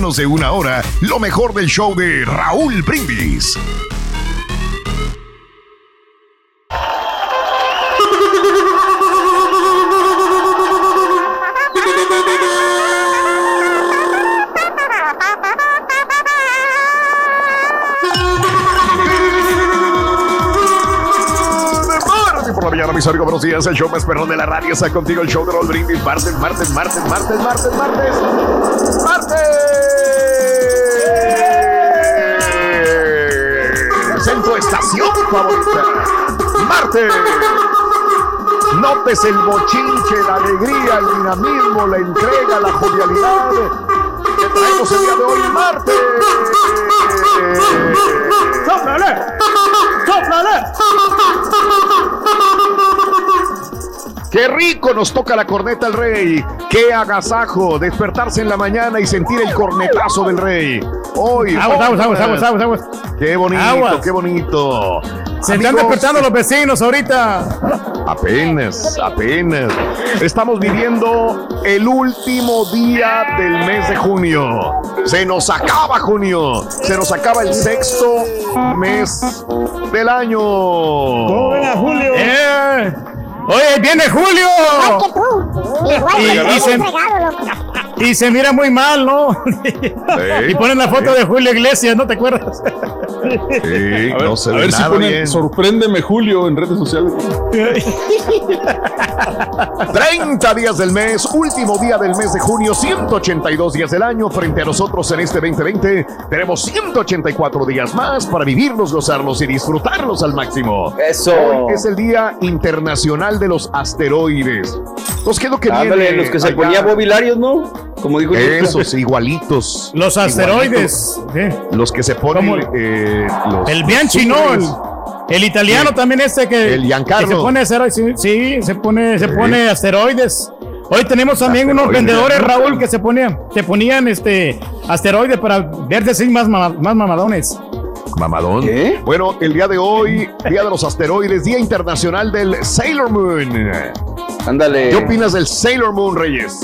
de una hora lo mejor del show de Raúl Brindis. mis amigos, buenos días. El show más perrón de la radio está contigo. El show de Raúl Brindis. Martes, martes, martes, martes, martes, martes. ¡Martes! Estación favorita. ¡Martes! Notes el bochinche, la alegría, el dinamismo, la entrega, la jovialidad que traemos el día de hoy, martes. ¡Sóplale! ¡Sóplale! Qué rico nos toca la corneta al rey. Qué agasajo despertarse en la mañana y sentir el cornetazo del rey. Hoy. Aguas, aguas, aguas, aguas, aguas, aguas. Qué bonito, Aguas. qué bonito. Se están despertando los vecinos ahorita. Apenas, apenas. Estamos viviendo el último día del mes de junio. Se nos acaba junio. Se nos acaba el sexto mes del año. ¿Cómo ven a Julio? Eh. Oye, viene Julio. que tú. Igual, Y- que y tú, se- fregado, loco. Y se mira muy mal, ¿no? Sí. y ponen la foto de Julio Iglesias, ¿no te acuerdas? Sí, A ver, no se a ve ver si ponen bien. sorpréndeme Julio en redes sociales. 30 días del mes, último día del mes de junio, 182 días del año. Frente a nosotros en este 2020 tenemos 184 días más para vivirlos, gozarlos y disfrutarlos al máximo. Eso. Hoy es el Día Internacional de los Asteroides. Pues, ¿qué es lo que Ándale, viene los que se allá? ponía bobilarios, ¿no? Como dijo Esos, igualitos. Los asteroides. Sí. Los que se ponen. Eh, los- El Bianchi, ¿no? El, el italiano Sí. también este que, El Giancarlo. que se pone asteroides. Sí, sí, se pone, se Sí. pone asteroides. Hoy tenemos también unos vendedores, Raúl, que se ponían, se ponían este asteroides para verse así más, más mamadones. Mamadón. ¿Qué? Bueno, el día de hoy, Día de los Asteroides, Día Internacional del Sailor Moon. Ándale. ¿Qué opinas del Sailor Moon, Reyes?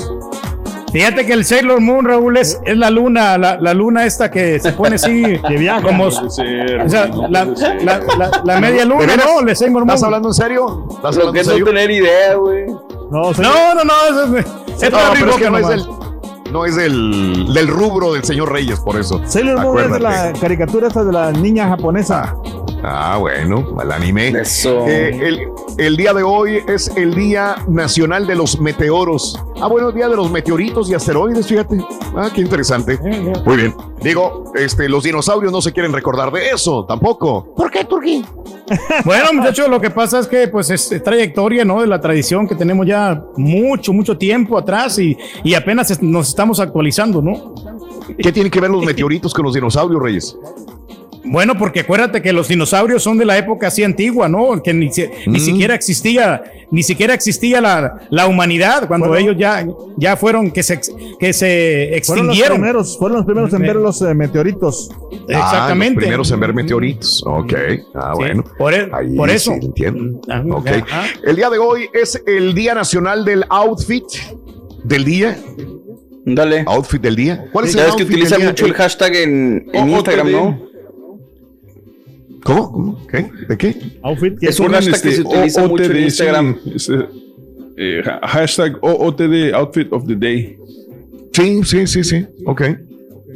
Fíjate que el Sailor Moon, Raúl, es, es la luna, la, la luna esta que se pone así, que viaja. Como, o Puede ser, sea, no la, puede ser. la- la- la media ¿De luna? ¿no? El Sailor Moon. ¿Estás hablando en serio? ¿Estás Lo que en es no tener idea, güey. No, no, no, eso es, es No, para pero es que no es, nomás. No es del, del rubro del señor Reyes, por eso. Sailor Moon es de la caricatura esta de la niña japonesa. Ah, bueno, el anime. Eso. Eh, el, el día de hoy es el Día Nacional de los Meteoros. Ah, bueno, el Día de los Meteoritos y Asteroides, fíjate. Ah, qué interesante. Muy bien. Digo, este, los dinosaurios no se quieren recordar de eso, tampoco. ¿Por qué, Turquí? Bueno, muchachos, lo que pasa es que pues es trayectoria, ¿no? De la tradición que tenemos ya mucho, mucho tiempo atrás y, y apenas nos estamos actualizando, ¿no? ¿Qué tienen que ver los meteoritos con los dinosaurios, Reyes? Bueno, porque acuérdate que los dinosaurios son de la época así antigua, ¿no? Que ni, si- ni Mm. siquiera existía, ni siquiera existía la, la humanidad cuando Bueno. ellos ya, ya fueron que se, que se Fueron los extinguieron. primeros, fueron los primeros en Me- ver los eh, meteoritos. Ah, los Exactamente. primeros en ver meteoritos. Ok. Ah, Sí, bueno. por, e- Ahí por sí, eso. entiendo. Ah, Ok. ajá. El día de hoy es el Día Nacional del Outfit del día. Ándale. Outfit del día. ¿Cuál es el que outfit del utilizan día? mucho el hashtag en, en Instagram. ¿no? ¿Cómo? ¿Cómo? ¿Qué? ¿De qué? Outfit que Es un hashtag que se utiliza mucho en Instagram. sí, es, eh, eh, ha- hashtag OOTD Outfit of the Day. Sí, sí, sí, sí. Ok.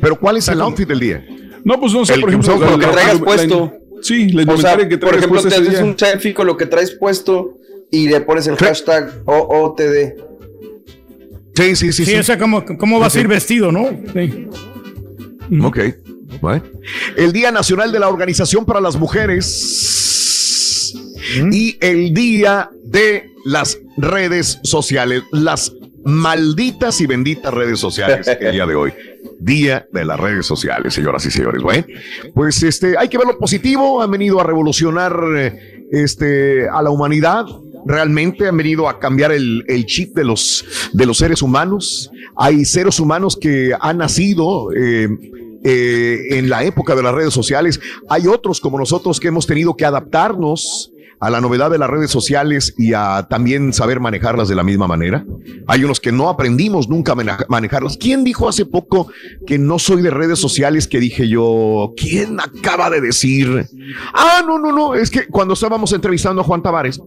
Pero ¿cuál es el outfit del día? No, pues no sé, El por que ejemplo. lo que traigas la- puesto. Sí, la O sea, indumentaria que por ejemplo, te haces un selfie con lo que traes puesto y le pones el hashtag OOTD. Sí, sí, sí. Sí, sí. o sea, ¿cómo, cómo Sí, a sí. ir vestido, no? Sí. Ok. Bueno. El Día Nacional de la Organización para las Mujeres y el Día de las redes sociales. Las malditas y benditas redes sociales el día de hoy. Día de las redes sociales, señoras y señores. Bueno, pues este, hay que ver lo positivo. Han venido a revolucionar eh, este, a la humanidad. Realmente han venido a cambiar el, el chip de los, de los seres humanos. Hay seres humanos que han nacido eh, eh, en la época de las redes sociales. Hay otros como nosotros que hemos tenido que adaptarnos a la novedad de las redes sociales y a también saber manejarlas de la misma manera. Hay unos que no aprendimos nunca a mane- manejarlas. ¿Quién dijo hace poco que no soy de redes sociales? Que dije yo, ¿quién acaba de decir? Ah, no, no, no, es que cuando estábamos entrevistando a Juan Tavares,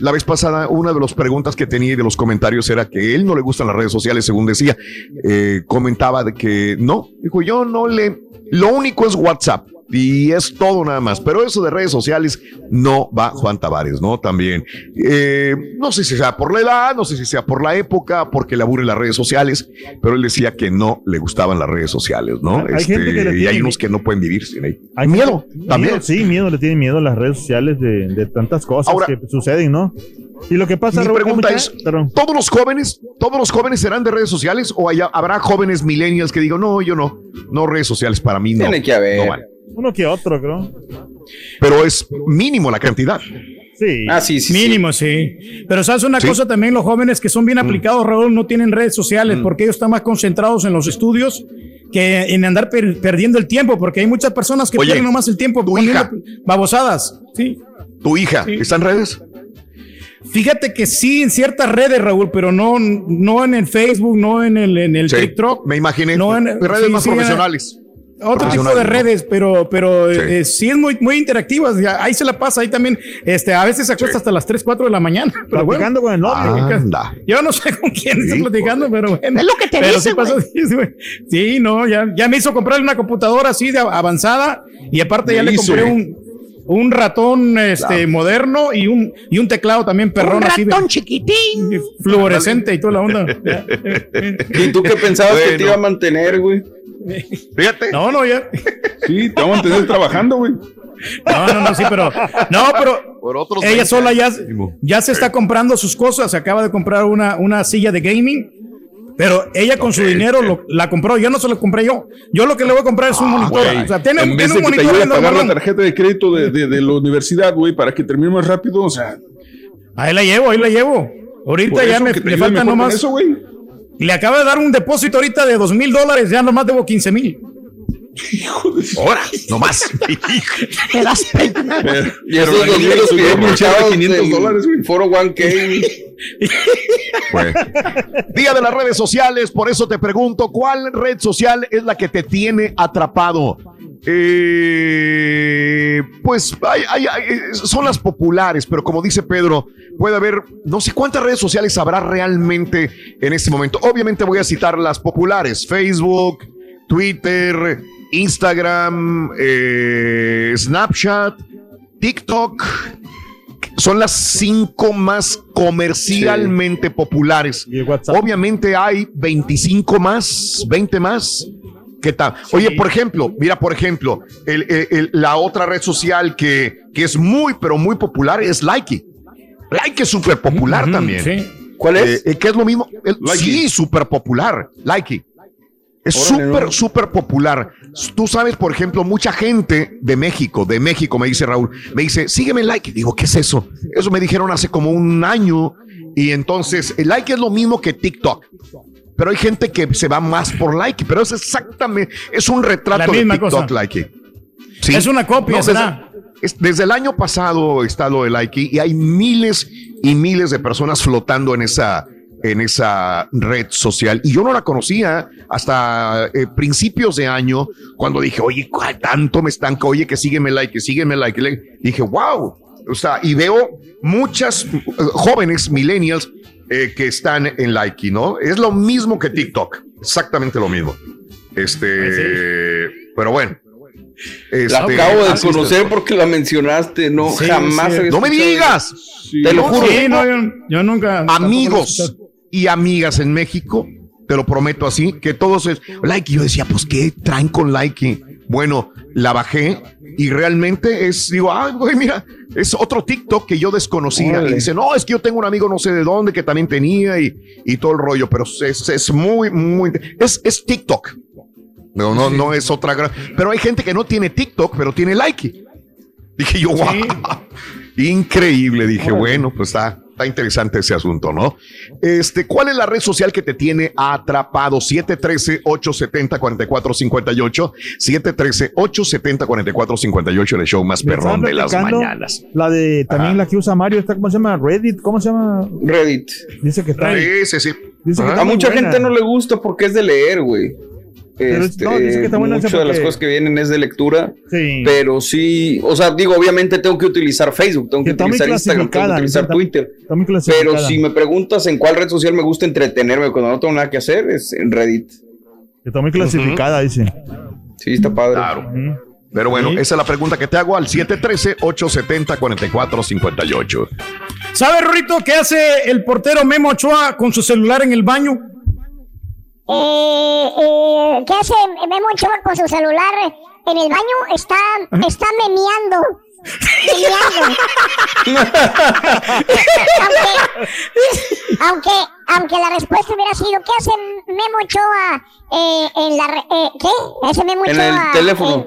la vez pasada, una de las preguntas que tenía y de los comentarios era que él no le gustan las redes sociales, según decía. Eh, comentaba de que no, dijo yo no le, lo único es WhatsApp y es todo nada más. Pero eso de redes sociales no va Juan Tavares, ¿no? También. Eh, no sé si sea por la edad, no sé si sea por la época, porque le aburren las redes sociales, pero él decía que no le gustaban las redes sociales, ¿no? Hay gente que le y hay unos que no pueden vivir sin ahí. Hay miedo también. miedo, sí, miedo, le tienen miedo a las redes sociales de, de tantas cosas Ahora- que suceden, ¿no? Y lo que pasa, Mi Raúl, pregunta es, perdón. ¿todos los jóvenes, todos los jóvenes serán de redes sociales o haya- habrá jóvenes millennials que digan, no, yo no, no redes sociales para mí no. Tiene que haber. no van"? Uno que otro, creo. Pero es mínimo la cantidad. Sí. Ah, sí, sí. Mínimo, sí. Pero sabes una Sí. cosa también, los jóvenes que son bien aplicados, Raúl, no tienen redes sociales porque ellos están más concentrados en los estudios que en andar per- perdiendo el tiempo, porque hay muchas personas que Oye, pierden nomás el tiempo tu hija. babosadas. Sí. ¿Tu hija Sí. está en redes? Fíjate que sí en ciertas redes, Raúl, pero no, no en el Facebook, no en el, en el Sí, TikTok. Me imaginé. No, en- redes sí, más sí, profesionales. Otro tipo de redes, pero, pero Sí. eh, sí es muy, muy interactivas. ahí se la pasa, ahí también. Este, a veces se acuesta Sí. hasta las 3, 4 de la mañana. Pero bueno. Platicando con el novio. Anda. Yo no sé con quién está platicando, pero bueno. Es lo que te pero dice, sí pasó. güey. Sí, no, ya, ya me hizo comprar una computadora así de avanzada y aparte ya le compré un, un ratón este, moderno y un, y un teclado también perrón Un así de ratón chiquitín. fluorescente y toda la onda. Eh, eh. ¿Y tú qué pensabas que Bueno. te iba a mantener, güey? Fíjate. No, no, ya. Sí, te vamos a tener trabajando, güey. No, no, no, sí, pero. No, pero. Por otros Ella 20 sola ya, ya se está comprando sus cosas. Se acaba de comprar una, una silla de gaming. Pero ella con su dinero lo- la compró. Yo no se la compré yo. Yo lo que le voy a comprar es un monitor. Güey, o sea, tiene, en tiene vez un de que te monitor ayude a pagar la tarjeta de crédito de, de, de la universidad, güey, para que termine más rápido, o sea, Ahí la llevo, ahí la llevo. Ahorita ya me, que te le ayude falta mejor con nomás. eso, güey. Le acaba de dar un depósito ahorita de dos mil dólares. Ya nomás debo 15 mil. Ahora, nomás. Te das pena. Pero- Y esos dos mil los pinchados 500 en dólares, güey. Foro 1K. Pues, Día de las redes sociales, por eso te pregunto, ¿cuál red social es la que te tiene atrapado? Eh, pues hay- hay- hay- son las populares, pero como dice Pedro, puede haber no sé cuántas redes sociales habrá realmente en este momento. Obviamente voy a citar las populares, Facebook, Twitter, Instagram, eh, Snapchat, TikTok. Son las cinco más comercialmente populares. Y el WhatsApp. Obviamente hay 25 más, 20 más. ¿Qué tal? Oye, por ejemplo, mira, por ejemplo, el- el- el- la otra red social que, que es muy, pero muy popular es Likey. Likey es súper popular también. Sí. ¿Cuál es? Eh, eh, ¿Qué es lo mismo? Likey. sí, súper popular. Likey. Es súper, súper popular. Tú sabes, por ejemplo, mucha gente de México, de México, me dice Raúl, me dice, sígueme en like. Digo, ¿qué es eso? Eso me dijeron hace como un año. Y entonces, el like es lo mismo que TikTok. Pero hay gente que se va más por like, pero es exactamente, es un retrato de TikTok. Likey. Sí. Es una copia, No, será. desde, es- desde el año pasado está lo de Likey y hay miles y miles de personas flotando en esa, en esa red social. Y yo no la conocía hasta eh, principios de año, cuando dije, oye, ¿cuál tanto me estanca? Oye, que sígueme like, que sígueme like. Le- dije, wow. O sea, y veo muchas eh, jóvenes millennials eh, que están en Likey, ¿no? Es lo mismo que TikTok, exactamente lo mismo. Este, pero bueno. La Este, acabo de conocer porque la mencionaste. No, Sí, jamás. sí. No me digas. Sí. Te lo juro. Sí, no, yo, yo nunca. amigos y amigas en México, te lo prometo así, que todos es like. Y yo decía, pues, ¿qué traen con like? Bueno, la bajé y realmente es, digo, ay, güey, mira, es otro TikTok que yo desconocía. Y dice, no, es que yo tengo un amigo no sé de dónde que también tenía y, y todo el rollo, pero es, es muy, muy, es, es TikTok. No, no, no es otra gran. Pero hay gente que no tiene TikTok, pero tiene like. Dije yo, wow. Increíble. Dije, bueno, pues está, está interesante ese asunto, ¿no? Este, ¿cuál es la red social que te tiene atrapado? 713-870-4458. 713-870-4458 en el show más Me perrón de las mañanas. La de también Ajá. la que usa Mario, está, ¿cómo se llama? Reddit, ¿cómo se llama? Reddit. Dice que está. Sí, sí, sí. Dice que Ajá. está A mucha buena. gente no le gusta porque es de leer, güey. Pero es- Este, no, dice que está buena esa muchas de las cosas que vienen es de lectura, Sí. pero sí, o sea, digo, obviamente tengo que utilizar Facebook, tengo que, utilizar Instagram, tengo que utilizar está- Twitter. Está muy Pero si me preguntas en cuál red social me gusta entretenerme cuando no tengo nada que hacer, es en Reddit. Está muy clasificada, dice. Sí, está padre. Claro. Pero bueno, Sí. esa es la pregunta que te hago al 713-870-4458. ¿Sabe, Rorrito, qué hace el portero Memo Ochoa con su celular en el baño? Eh, eh, ¿Qué hace Memo Ochoa con su celular en el baño? Está, está memeando. Memeando. aunque, aunque, aunque la respuesta hubiera sido, ¿qué hace Memo Ochoa eh, en la... re- eh, ¿Qué? ¿Hace Memo En Ochoa? el teléfono.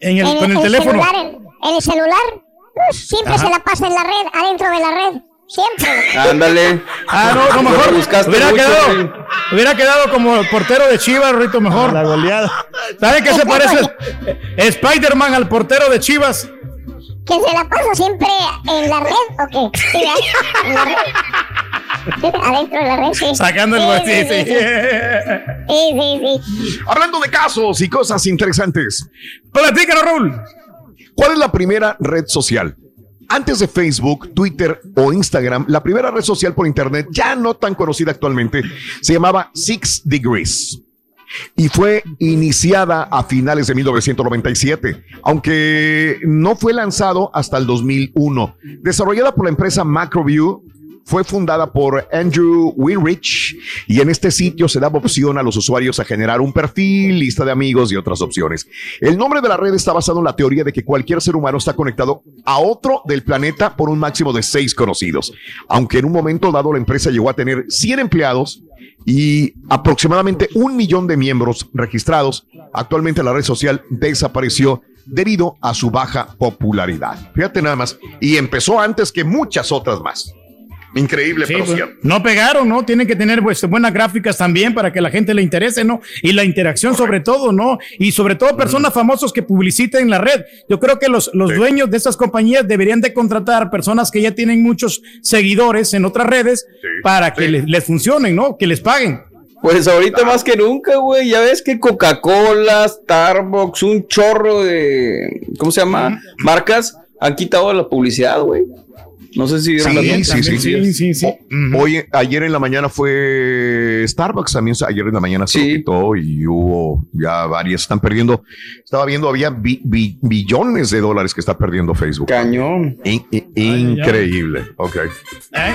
En el, en, en teléfono. celular, en, en el celular. Pues, siempre se la pasa en la red, adentro de la red. Siempre. Ándale. Ah, no, no, Lo mejor. buscaste Hubiera mucho, quedado, sí. hubiera quedado como el portero de Chivas, Rorrito, mejor. La goleada. ¿Sabe qué se parece Spider-Man al portero de Chivas? ¿Que se la pasa siempre en la red o qué? Sí. En la red. Sí, Adentro de la red, sí. Sacando el Sí, sí, sí, sí. Sí, sí, sí. Hablando de casos y cosas interesantes. Platícanos, Raúl. ¿Cuál es la primera red social? Antes de Facebook, Twitter o Instagram, la primera red social por Internet, ya no tan conocida actualmente, se llamaba Six Degrees y fue iniciada a finales de 1997, aunque no fue lanzado hasta el 2001. Desarrollada por la empresa Macroview, fue fundada por Andrew Winrich y en este sitio se daba opción a los usuarios a generar un perfil, lista de amigos y otras opciones. El nombre de la red está basado en la teoría de que cualquier ser humano está conectado a otro del planeta por un máximo de seis conocidos, aunque en un momento dado la empresa llegó a tener 100 empleados y aproximadamente un millón de miembros registrados. Actualmente la red social desapareció debido a su baja popularidad. Fíjate nada más. Y empezó antes que muchas otras más. Increíble, Sí, pero pues, cierto. no pegaron, ¿no? Tienen que tener pues, buenas gráficas también para que la gente le interese, ¿no? Y la interacción sobre todo, ¿no? Y sobre todo personas famosos que publiciten en la red. Yo creo que los, los Sí. dueños de estas compañías deberían de contratar personas que ya tienen muchos seguidores en otras redes Sí, para que sí. les, les funcionen, ¿no? Que les paguen. Pues ahorita más que nunca, güey. Ya ves que Coca-Cola, Starbucks, un chorro de. ¿Cómo se llama? Marcas han quitado la publicidad, güey. No sé si Sí, sí, sí, sí, sí, sí. O- Hoy, ayer en la mañana fue Starbucks también, ayer en la mañana se quitó y hubo ya varias, están perdiendo, estaba viendo, había bi- bi- billones de dólares que está perdiendo Facebook. Cañón. In- in- increíble, ok. ¿Eh?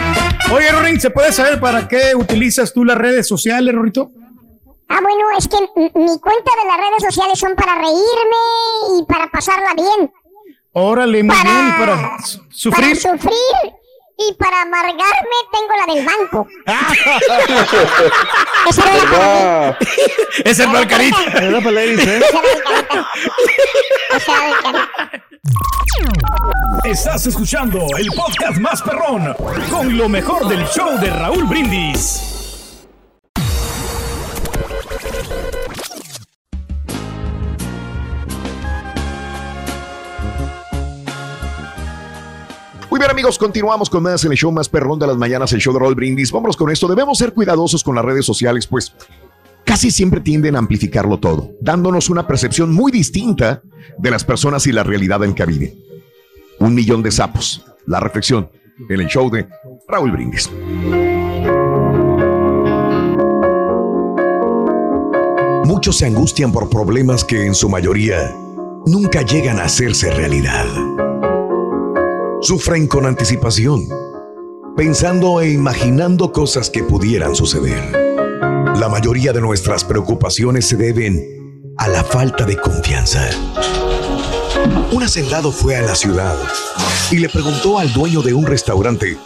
Oye, Rorín, ¿se puede saber para qué utilizas tú las redes sociales, Rorito? Ah, bueno, es que mi cuenta de las redes sociales son para reírme y para pasarla bien. Órale, muy Para, bien, y para su- sufrir. Para sufrir y para amargarme tengo la del banco. Esa era la para mí. Ah, Ese es el carita. Era para ladies, ¿eh? Esa era. Esa era carita. Estás escuchando el podcast más perrón con lo mejor del show de Raúl Brindis. Muy bien amigos, continuamos con más en el show más perrón de las mañanas, el show de Roll Brindis. Vámonos con esto, debemos ser cuidadosos con las redes sociales, pues casi siempre tienden a amplificarlo todo, dándonos una percepción muy distinta de las personas y la realidad en que viven. Un millón de sapos, la reflexión en el show de Raúl Brindis. Muchos se angustian por problemas que en su mayoría nunca llegan a hacerse realidad. Sufren con anticipación, pensando e imaginando cosas que pudieran suceder. La mayoría de nuestras preocupaciones se deben a la falta de confianza. Un hacendado fue a la ciudad y le preguntó al dueño de un restaurante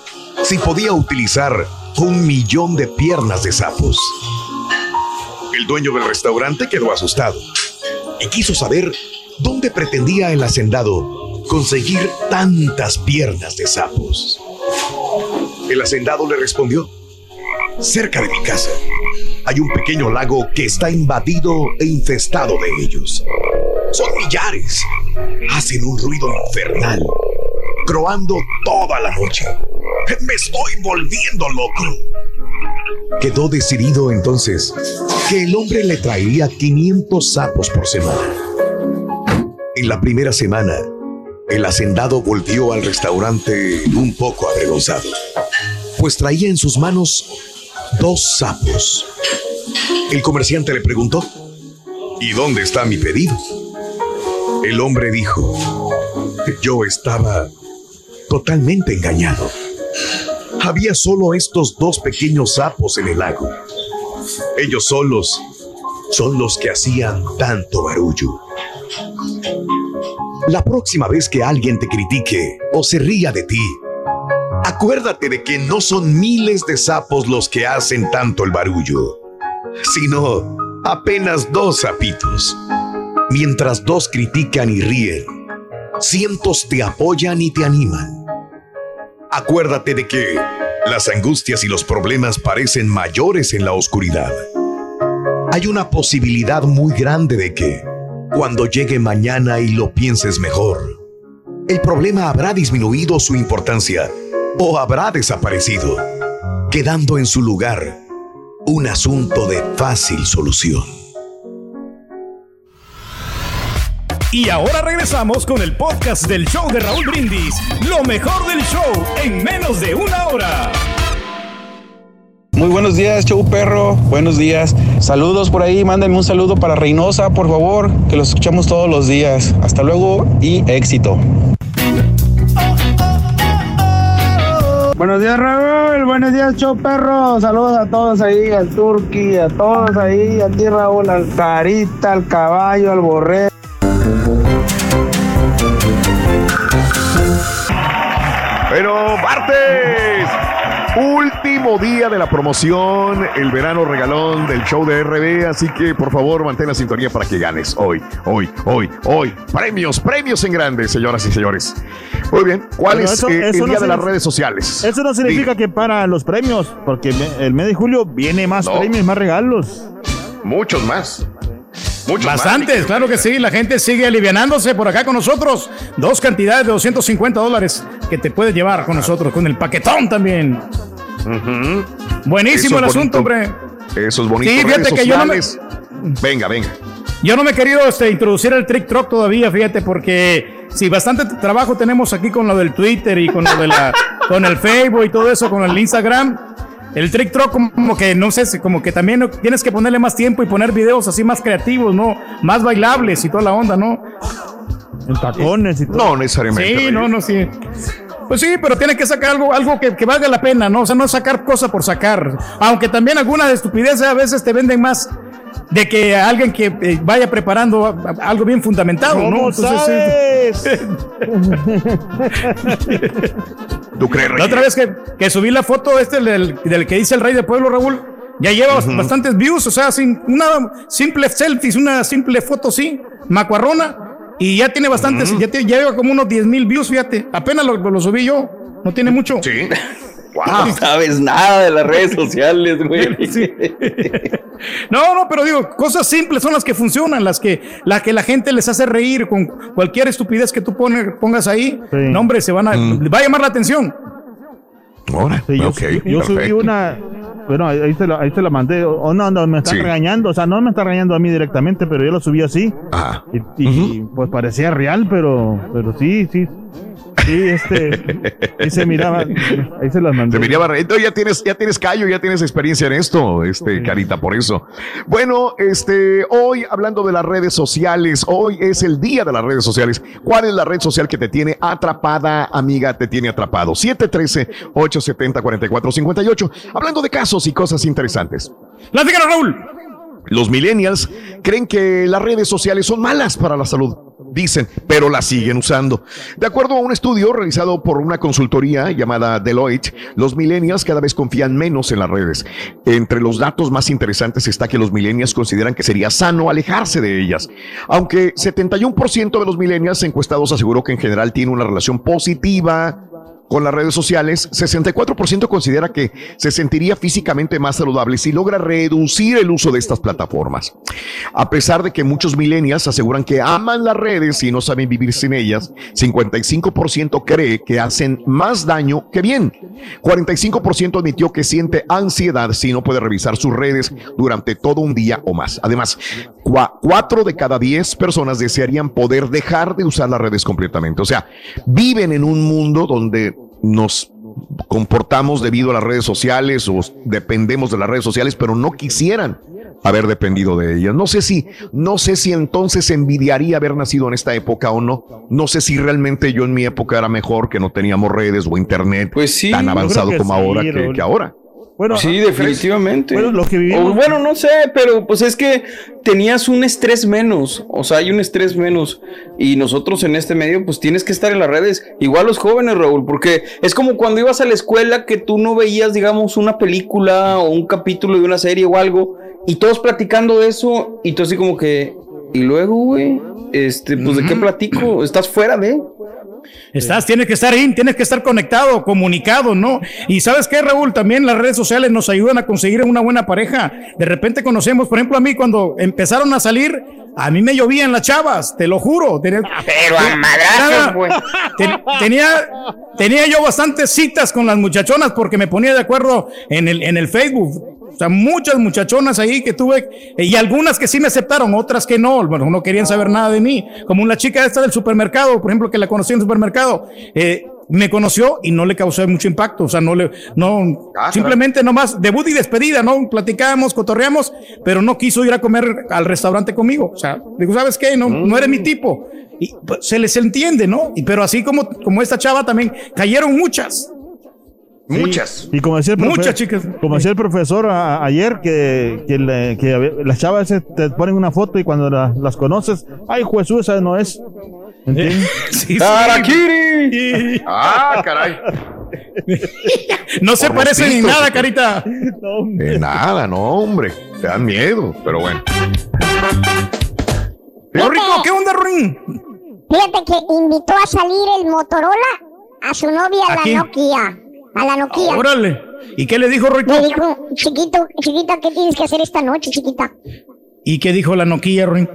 si podía utilizar un millón de piernas de sapos. El dueño del restaurante quedó asustado y quiso saber dónde pretendía el hacendado conseguir tantas piernas de sapos. El hacendado le respondió, cerca de mi casa hay un pequeño lago que está invadido e infestado de ellos. Son millares. Hacen un ruido infernal, croando toda la noche. Me estoy volviendo loco. Quedó decidido entonces que el hombre le traería 500 sapos por semana. En la primera semana, el hacendado volvió al restaurante un poco avergonzado, pues traía en sus manos dos sapos. El comerciante le preguntó, ¿y dónde está mi pedido? El hombre dijo, yo estaba totalmente engañado. Había solo estos dos pequeños sapos en el lago. Ellos solos son los que hacían tanto barullo. La próxima vez que alguien te critique o se ría de ti, acuérdate de que no son miles de sapos los que hacen tanto el barullo, sino apenas dos sapitos. Mientras dos critican y ríen, cientos te apoyan y te animan. Acuérdate de que las angustias y los problemas parecen mayores en la oscuridad. Hay una posibilidad muy grande de que, cuando llegue mañana y lo pienses mejor, el problema habrá disminuido su importancia o habrá desaparecido, quedando en su lugar un asunto de fácil solución. Y ahora regresamos con el podcast del show de Raúl Brindis. Lo mejor del show en menos de una hora. Muy buenos días, show perro. Buenos días. Saludos por ahí. Mándenme un saludo para Reynosa, por favor, que los escuchamos todos los días. Hasta luego y éxito. Buenos días, Raúl. Buenos días, show perro. Saludos a todos ahí, al Turqui, a todos ahí, a ti, Raúl, al Carita, al caballo, al borrego. Pero martes, último día de la promoción, el verano regalón del show de RB, así que por favor mantén la sintonía para que ganes hoy, hoy, hoy, hoy. Premios, premios en grande, señoras y señores. Muy bien, ¿cuál Pero es eso- eh, eso el no día de las redes sociales? Eso no significa que para los premios, porque el mes de julio viene más No. premios, más regalos. Muchos más. Bastantes, más. claro que sí. La gente sigue alivianándose por acá con nosotros. Dos cantidades de 250 dólares que te puedes llevar con nosotros, con el paquetón también. Buenísimo Eso el es asunto, bonito. hombre. Esos bonitos Sí, fíjate redes que yo no me- sociales. Venga, venga. Yo no me he querido este, introducir el Trick Truck todavía, fíjate, porque sí, bastante trabajo tenemos aquí con lo del Twitter y con lo de la, con el Facebook y todo eso, con el Instagram. El Trick Truck como, que, no sé, como que también tienes que ponerle más tiempo y poner videos así más creativos, ¿no? Más bailables y toda la onda, ¿no? En tacones y todo. No necesariamente. Sí, no, no, sí. Pues sí, pero tiene que sacar algo, algo que, que valga la pena, ¿no? O sea, no sacar cosa por sacar. Aunque también algunas estupideces a veces te venden más de que alguien que eh, vaya preparando algo bien fundamentado, ¿no? ¿Cómo Entonces, sabes? ¿Tú crees, La otra vez que, que subí la foto este del, del que dice el rey del pueblo, Raúl, ya lleva bastantes views, o sea, sin una simple selfie, una simple foto, sí, macuarrona, y ya tiene bastantes, ya, te- ya lleva como unos 10 mil views, fíjate, apenas lo, lo subí yo, no tiene mucho. Sí. No Wow. sabes nada de las redes sociales, güey. No, no, pero digo, cosas simples son las que funcionan, las que, las que la gente les hace reír con cualquier estupidez que tú pones, pongas ahí. Sí. No, hombre, se van a, va a llamar la atención. Ahora, Sí, yo, ok, yo subí una. Bueno, ahí se la, ahí se la mandé. O no, no, me están Sí. regañando. O sea, no me está regañando a mí directamente, pero yo lo subí así. Ajá. Y, y, pues parecía real, pero, pero sí, sí. Sí, este. se miraba. Ahí se las mandé. Te miraba, entonces ya tienes, ya tienes callo, ya tienes experiencia en esto, este, Carita, por eso. Bueno, este, hoy hablando de las redes sociales, hoy es el día de las redes sociales. ¿Cuál es la red social que te tiene atrapada, amiga, te tiene atrapado? 713-870-4458. Hablando de casos y cosas interesantes. ¡Platícanos, Raúl! Los millennials creen que las redes sociales son malas para la salud, dicen, pero las siguen usando. De acuerdo a un estudio realizado por una consultoría llamada Deloitte, los millennials cada vez confían menos en las redes. Entre los datos más interesantes está que los millennials consideran que sería sano alejarse de ellas. Aunque 71% de los millennials encuestados aseguró que en general tiene una relación positiva con las redes sociales, 64% considera que se sentiría físicamente más saludable si logra reducir el uso de estas plataformas. A pesar de que muchos millennials aseguran que aman las redes y no saben vivir sin ellas, 55% cree que hacen más daño que bien. 45% admitió que siente ansiedad si no puede revisar sus redes durante todo un día o más. Además, cua- cuatro de cada diez personas desearían poder dejar de usar las redes completamente. O sea, viven en un mundo donde nos comportamos debido a las redes sociales o dependemos de las redes sociales, pero no quisieran haber dependido de ellas. No sé si, no sé si entonces envidiaría haber nacido en esta época o no. No sé si realmente yo en mi época era mejor que no teníamos redes o internet tan yo avanzado creo que como sí, ahora que ahora. Bueno, sí, definitivamente. Bueno, lo que O, vivimos- bueno, no sé, pero pues es que tenías un estrés menos. O sea, hay un estrés menos. Y nosotros en este medio, pues tienes que estar en las redes. Igual los jóvenes, Raúl, porque es como cuando ibas a la escuela que tú no veías, digamos, una película o un capítulo de una serie o algo. Y todos platicando de eso. Y tú así como que. Y luego, güey. Este, pues de qué platico. Estás fuera de. Estás, tienes que estar in, tienes que estar conectado, comunicado, ¿no? Y sabes qué, Raúl, también las redes sociales nos ayudan a conseguir una buena pareja. De repente conocemos, por ejemplo, a mí cuando empezaron a salir, a mí me llovían las chavas, te lo juro. Tenía, Pero a madrazos, güey. Ten- tenía, tenía yo bastantes citas con las muchachonas porque me ponía de acuerdo en el, en el Facebook. O sea, muchas muchachonas ahí que tuve eh, y algunas que sí me aceptaron, otras que no, bueno, no querían saber nada de mí. Como una chica esta del supermercado, por ejemplo, que la conocí en el supermercado, eh, me conoció y no le causó mucho impacto. O sea, no le, no, simplemente nomás debut y despedida, ¿no? Platicábamos, cotorreamos, pero no quiso ir a comer al restaurante conmigo. O sea, digo, ¿sabes qué? No, no eres mi tipo. Y pues, se les entiende, ¿no? Y, pero así como, como esta chava también, cayeron muchas. Muchas. Y como decía el, profe- Muchas chicas. Como decía el profesor a- ayer, que, que, le- que las chavas te ponen una foto y cuando la- las conoces, ay, Jesús, esa no es. ¿Entiendes? Sí, sí. ¡Harakiri! Ah, caray. No se parece ni nada, carita. De nada, no, hombre. Te dan miedo, pero bueno. Rico, ¿qué onda, Ruin? Fíjate que invitó a salir el Motorola a su novia, ¿A la quién? Nokia. A la Nokia. Órale. ¿Y qué le dijo Rico? Le dijo, chiquito, chiquita, ¿qué tienes que hacer esta noche, chiquita? ¿Y qué dijo la noquilla, Ruin?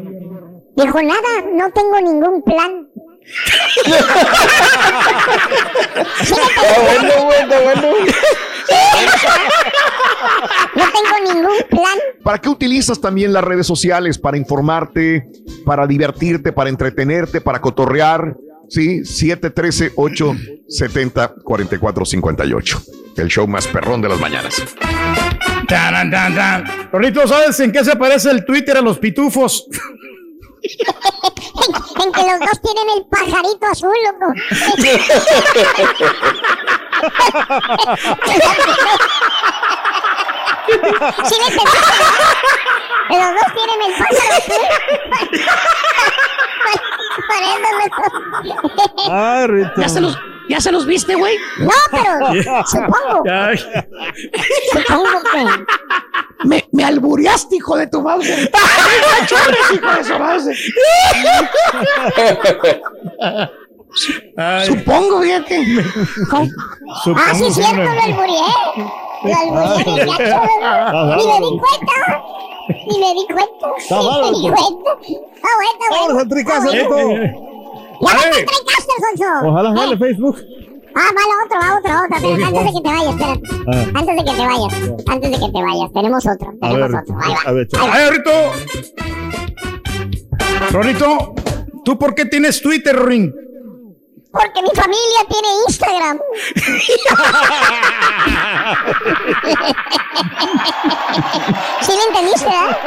Dijo, nada, no tengo ningún plan. Está bueno, está bueno. No tengo ningún plan. ¿Para qué utilizas también las redes sociales? Para informarte, para divertirte, para entretenerte, para cotorrear. Sí, 713-870-4458. El show más perrón de las mañanas. Tan. Rorrito, ¿sabes en qué se parece el Twitter a los pitufos? En que los dos tienen el pajarito azul, loco. ¿Sí me? Que Los dos tienen el pájaro azul. Por eso, loco. Ay, Rito. ¿Ya se los, ya se los viste, güey? No, pero supongo. Supongo que. Me, me albureaste, hijo de tu madre. ¡No chores, hijo de su madre! Supongo, fíjate. Ah, sí, cierto, lo alburié. Ni me di cuenta. Ni me di cuenta. Está Ni me di cuenta. Está bueno, está bueno. Vamos a. Rito. Ya Ey. te tricaste, Alfonso. Ojalá jale Facebook. Ah, va otro, va otro, otro. Espérate, antes de que te vayas, espérate. Ah. Antes de que te vayas. Antes de que te vayas. Tenemos otro. A Tenemos ver, otro. Ahí va. a ver, Ahí va. Ay, Rorrito. Rorrito, ¿tú por qué tienes Twitter, Ruin? Porque mi familia tiene Instagram. ¿Sí me entendiste, verdad?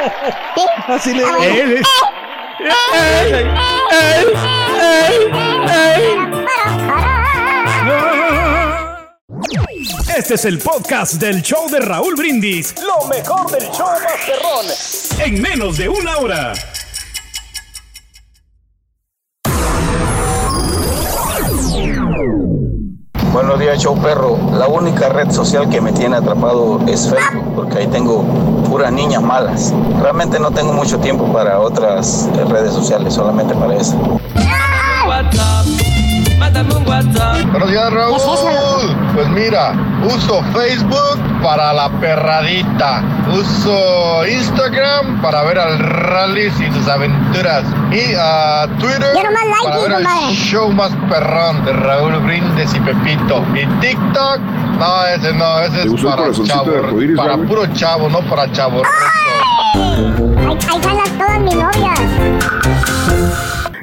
¿Sí? Así le Ah. Eh, Este es el podcast del show de Raúl Brindis. Lo mejor del show Masterrón. En menos de una hora. Buenos días, show perro. La única red social que me tiene atrapado es Facebook, porque ahí tengo puras niñas malas. Realmente no tengo mucho tiempo para otras redes sociales, solamente para esa. Buenos días, Raúl. Pues mira, uso Facebook para la perradita. Uso Instagram para ver al rally y sus aventuras. Y a Twitter nomás like, para ver el show más perrón de Raúl Brindes y Pepito. Y TikTok, no, ese no, ese ¿Te es para chavo. Para puro chavo, no para chavo. Ahí, ahí están las- todas mis novias.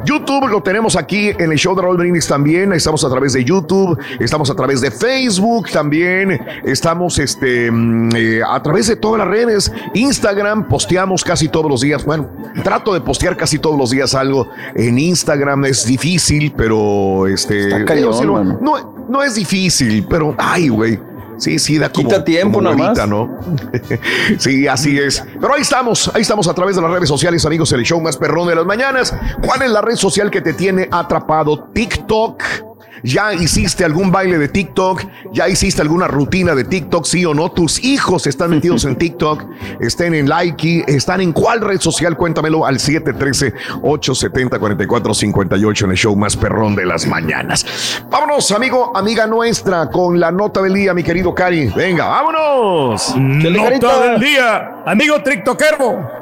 YouTube lo tenemos aquí en el show de Raúl Brindis también. Estamos a través de YouTube, estamos a través de Facebook también, estamos este, mm, eh, a través de todas las redes. Instagram posteamos casi todos los días. Bueno, trato de postear casi todos los días algo en Instagram. Es difícil, pero este. Está no, no, no es difícil, pero ay, güey. Sí, sí, da como, Quita tiempo como bolita. ¿no? sí, así es. Pero ahí estamos, ahí estamos a través de las redes sociales, amigos, el show más perrón de las mañanas. ¿Cuál es la red social que te tiene atrapado? TikTok. ¿Ya hiciste algún baile de TikTok? ¿Ya hiciste alguna rutina de TikTok? ¿Sí o no? ¿Tus hijos están metidos en TikTok? ¿Estén en Likey? ¿Están en cuál red social? Cuéntamelo al 713-870-4458 en el show más perrón de las mañanas. Vámonos, amigo, amiga nuestra, con la nota del día, mi querido Cari. Venga, vámonos. Nota del día, amigo TikTokero.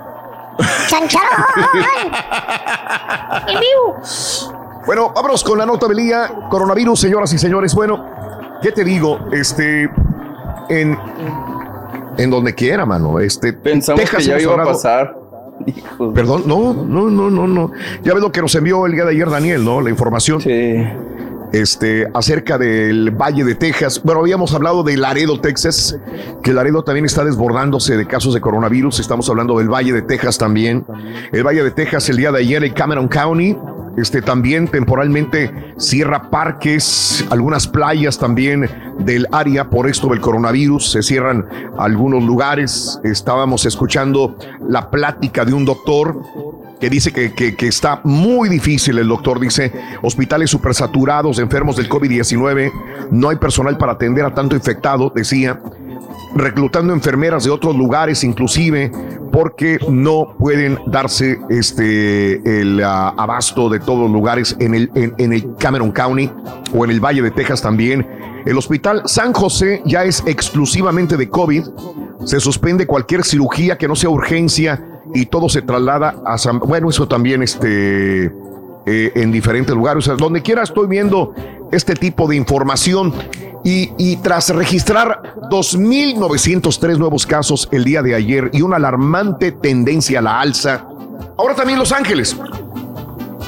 En vivo. Bueno, vámonos con la nota del día. Coronavirus, señoras y señores. Bueno, ¿qué te digo? Este, en, en donde quiera, mano. Este, Pensamos que ya iba a pasar. Perdón, no, no, no, no, no. Ya ves lo que nos envió el día de ayer Daniel, ¿no? La información. Este, acerca del Valle de Texas. Bueno, habíamos hablado de Laredo, Texas, que Laredo también está desbordándose de casos de coronavirus. Estamos hablando del Valle de Texas también. El Valle de Texas el día de ayer en Cameron County. Este también temporalmente cierra parques, algunas playas también del área por esto del coronavirus. Se cierran algunos lugares. Estábamos escuchando la plática de un doctor que dice que, que- está muy difícil. El doctor dice, hospitales supersaturados, enfermos del COVID-19, no hay personal para atender a tanto infectado, decía, reclutando enfermeras de otros lugares inclusive, porque no pueden darse este, el ah, abasto de todos los lugares en el, en, el Cameron County o en el Valle de Texas también. El hospital San José ya es exclusivamente de COVID. Se suspende cualquier cirugía que no sea urgencia y todo se traslada a San... Bueno, eso también este, eh, en diferentes lugares. O sea, donde quiera estoy viendo este tipo de información. Y, tras registrar 2.903 nuevos casos el día de ayer y una alarmante tendencia a la alza, ahora también Los Ángeles.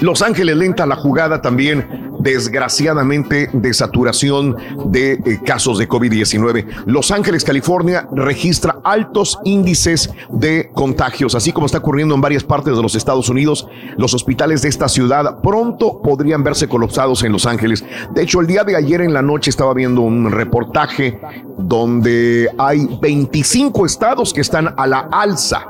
Los Ángeles lenta la jugada también, desgraciadamente, de saturación de eh, casos de COVID-19. Los Ángeles, California, registra altos índices de contagios, así como está ocurriendo en varias partes de los Estados Unidos. Los hospitales de esta ciudad pronto podrían verse colapsados en Los Ángeles. De hecho, el día de ayer en la noche estaba viendo un reportaje donde hay 25 estados que están a la alza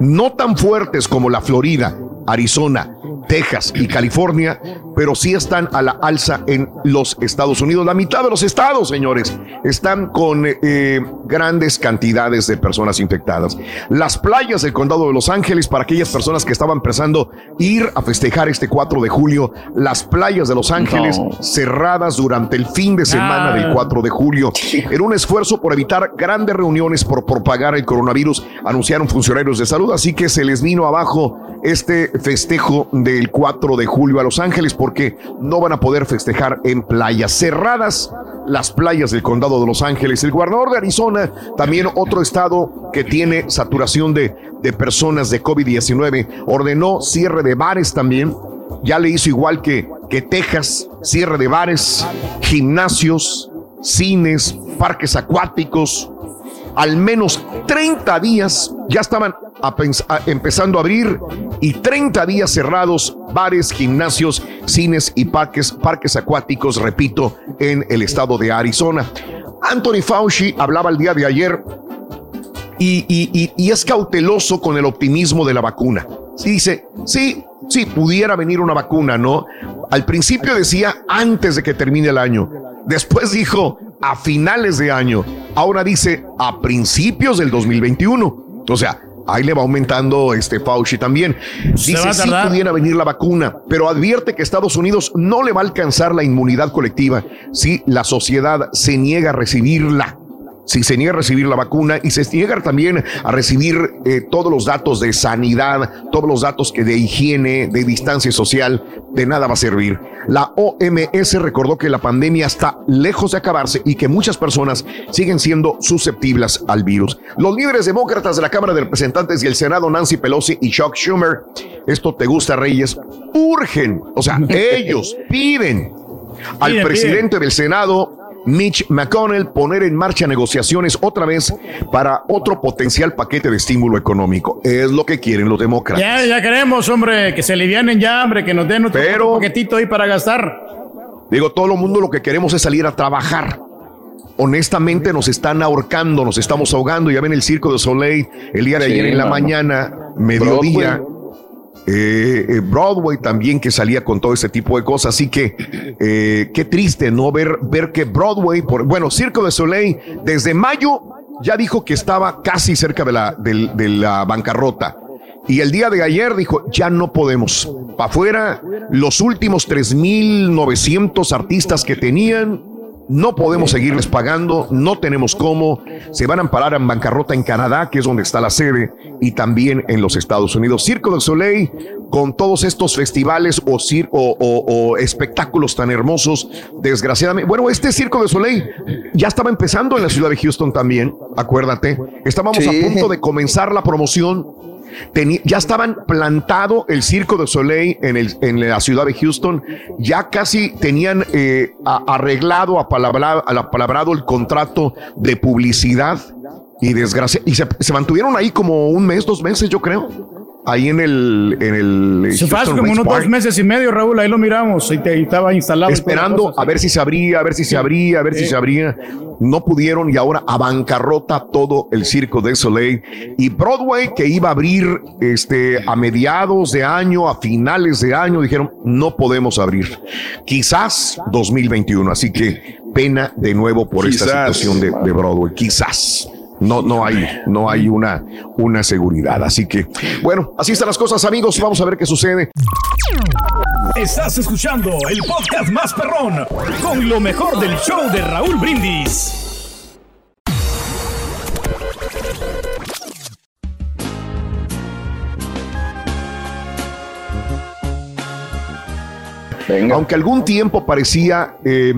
no tan fuertes como la Florida, Arizona, Texas y California, pero sí están a la alza en los Estados Unidos. La mitad de los estados, señores, están con eh, grandes cantidades de personas infectadas. Las playas del condado de Los Ángeles, para aquellas personas que estaban pensando ir a festejar este 4 de julio, las playas de Los Ángeles No. cerradas durante el fin de semana Ah. del 4 de julio. En un esfuerzo por evitar grandes reuniones por propagar el coronavirus, anunciaron funcionarios de salud, así que se les vino abajo este festejo del 4 de julio a Los Ángeles porque no van a poder festejar en playas cerradas. Las playas del condado de Los Ángeles, el gobernador de Arizona, también otro estado que tiene saturación de, de personas de COVID-19, ordenó cierre de bares también. Ya le hizo igual que, que Texas, cierre de bares, gimnasios, cines, parques acuáticos, al menos 30 días ya estaban a empezando a abrir y 30 días cerrados bares, gimnasios, cines y parques, parques acuáticos, repito, en el estado de Arizona. Anthony Fauci hablaba el día de ayer y es cauteloso con el optimismo de la vacuna. Sí, dice, sí, sí, pudiera venir una vacuna, ¿no? Al principio decía antes de que termine el año. Después dijo a finales de año. Ahora dice a principios del 2021. O sea, ahí le va aumentando este Fauci también. Dice a sí pudiera venir la vacuna, pero advierte que Estados Unidos no le va a alcanzar la inmunidad colectiva si la sociedad se niega a recibirla si se niega a recibir la vacuna y se niega también a recibir eh, todos los datos de sanidad, todos los datos que de higiene, de distancia social, de nada va a servir. La OMS recordó que la pandemia está lejos de acabarse y que muchas personas siguen siendo susceptibles al virus. Los líderes demócratas de la Cámara de Representantes y el Senado, Nancy Pelosi y Chuck Schumer, esto te gusta, Reyes, urgen, o sea, ellos piden al presidente del Senado, Mitch McConnell, poner en marcha negociaciones otra vez para otro potencial paquete de estímulo económico. Es lo que quieren los demócratas. Ya, ya queremos, hombre, que se alivianen ya, hombre, que nos den otro, Pero- otro paquetito ahí para gastar. Digo, todo el mundo lo que queremos es salir a trabajar. Honestamente nos están ahorcando, nos estamos ahogando. Ya ven el circo de Soleil el día de Sí, ayer en la mañana, mediodía. Eh, Broadway también que salía con todo ese tipo de cosas. Así que eh, qué triste no ver, ver que Broadway, bueno, Circo de Soleil, desde mayo ya dijo que estaba casi cerca de la, de la bancarrota. Y el día de ayer dijo, ya no podemos. Para afuera, los últimos 3.900 artistas que tenían, no podemos seguirles pagando, no tenemos cómo. Se van a amparar en bancarrota en Canadá, que es donde está la sede, y también en los Estados Unidos. Circo del Soleil, con todos estos festivales o, o- o- o espectáculos tan hermosos, desgraciadamente. Bueno, este Circo del Soleil ya estaba empezando en la ciudad de Houston también, acuérdate. Estábamos Sí. a punto de comenzar la promoción Ya estaban plantado el Circo de Soleil en, el, en la ciudad de Houston, ya casi tenían eh, arreglado, apalabrado, apalabrado el contrato de publicidad y desgracia, y se mantuvieron ahí como un mes, dos meses, yo creo, ahí en el, en el Se fue como unos Park dos meses y medio, Raúl, ahí lo miramos y, te- y estaba instalado. esperando cosa, a ver si se abría, a ver si se abría, a ver si se abría. No pudieron y ahora a bancarrota todo el circo de Soleil y Broadway que iba a abrir este a mediados de año, a finales de año, dijeron no podemos abrir. Quizás 2021, así que pena de nuevo por esta situación de, de Broadway. Quizás. No, no hay, no hay una, una seguridad. Así que, bueno, así están las cosas, amigos. Vamos a ver qué sucede. Estás escuchando el podcast más perrón con lo mejor del show de Raúl Brindis. Aunque algún tiempo parecía eh,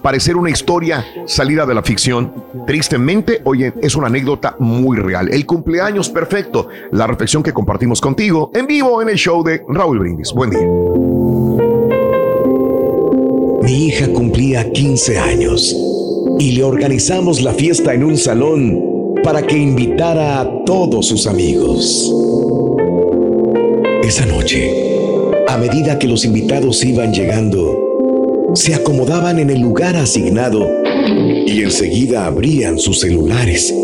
parecer una historia salida de la ficción, tristemente, oye, es una anécdota muy real. El cumpleaños perfecto, la reflexión que compartimos contigo en vivo en el show de Raúl Brindis. Buen día. Mi hija cumplía 15 años y le organizamos la fiesta en un salón para que invitara a todos sus amigos. Esa noche, a medida que los invitados iban llegando, se acomodaban en el lugar asignado y enseguida abrían sus celulares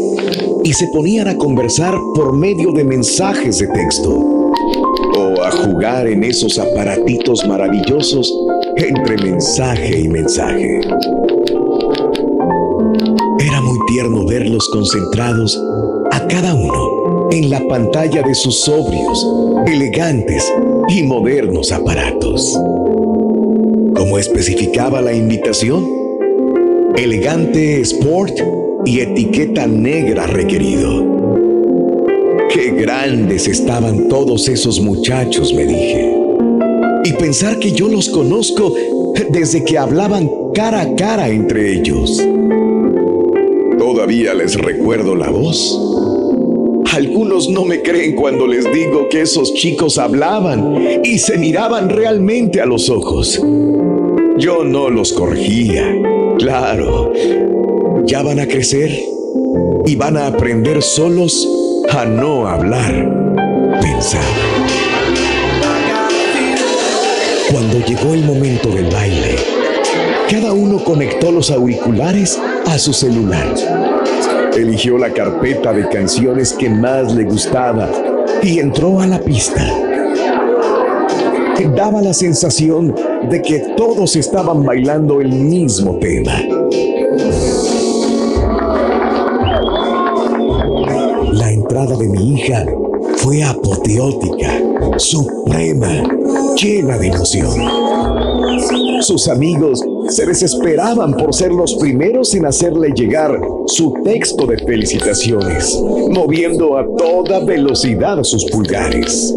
y se ponían a conversar por medio de mensajes de texto o a jugar en esos aparatitos maravillosos entre mensaje y mensaje. Era muy tierno verlos concentrados a cada uno en la pantalla de sus sobrios, elegantes y modernos aparatos. Como especificaba la invitación, elegante sport y etiqueta negra requerido. Qué grandes estaban todos esos muchachos, me dije. Y pensar que yo los conozco desde que hablaban cara a cara entre ellos. Todavía les recuerdo la voz. Algunos no me creen cuando les digo que esos chicos hablaban y se miraban realmente a los ojos. Yo no los corregía. Claro, ya van a crecer y van a aprender solos a no hablar, pensaba. Cuando llegó el momento del baile, cada uno conectó los auriculares a su celular. Eligió la carpeta de canciones que más le gustaba y entró a la pista. Daba la sensación de que todos estaban bailando el mismo tema. La entrada de mi hija fue apoteótica, suprema, llena de emoción. Sus amigos se desesperaban por ser los primeros en hacerle llegar su texto de felicitaciones, moviendo a toda velocidad sus pulgares.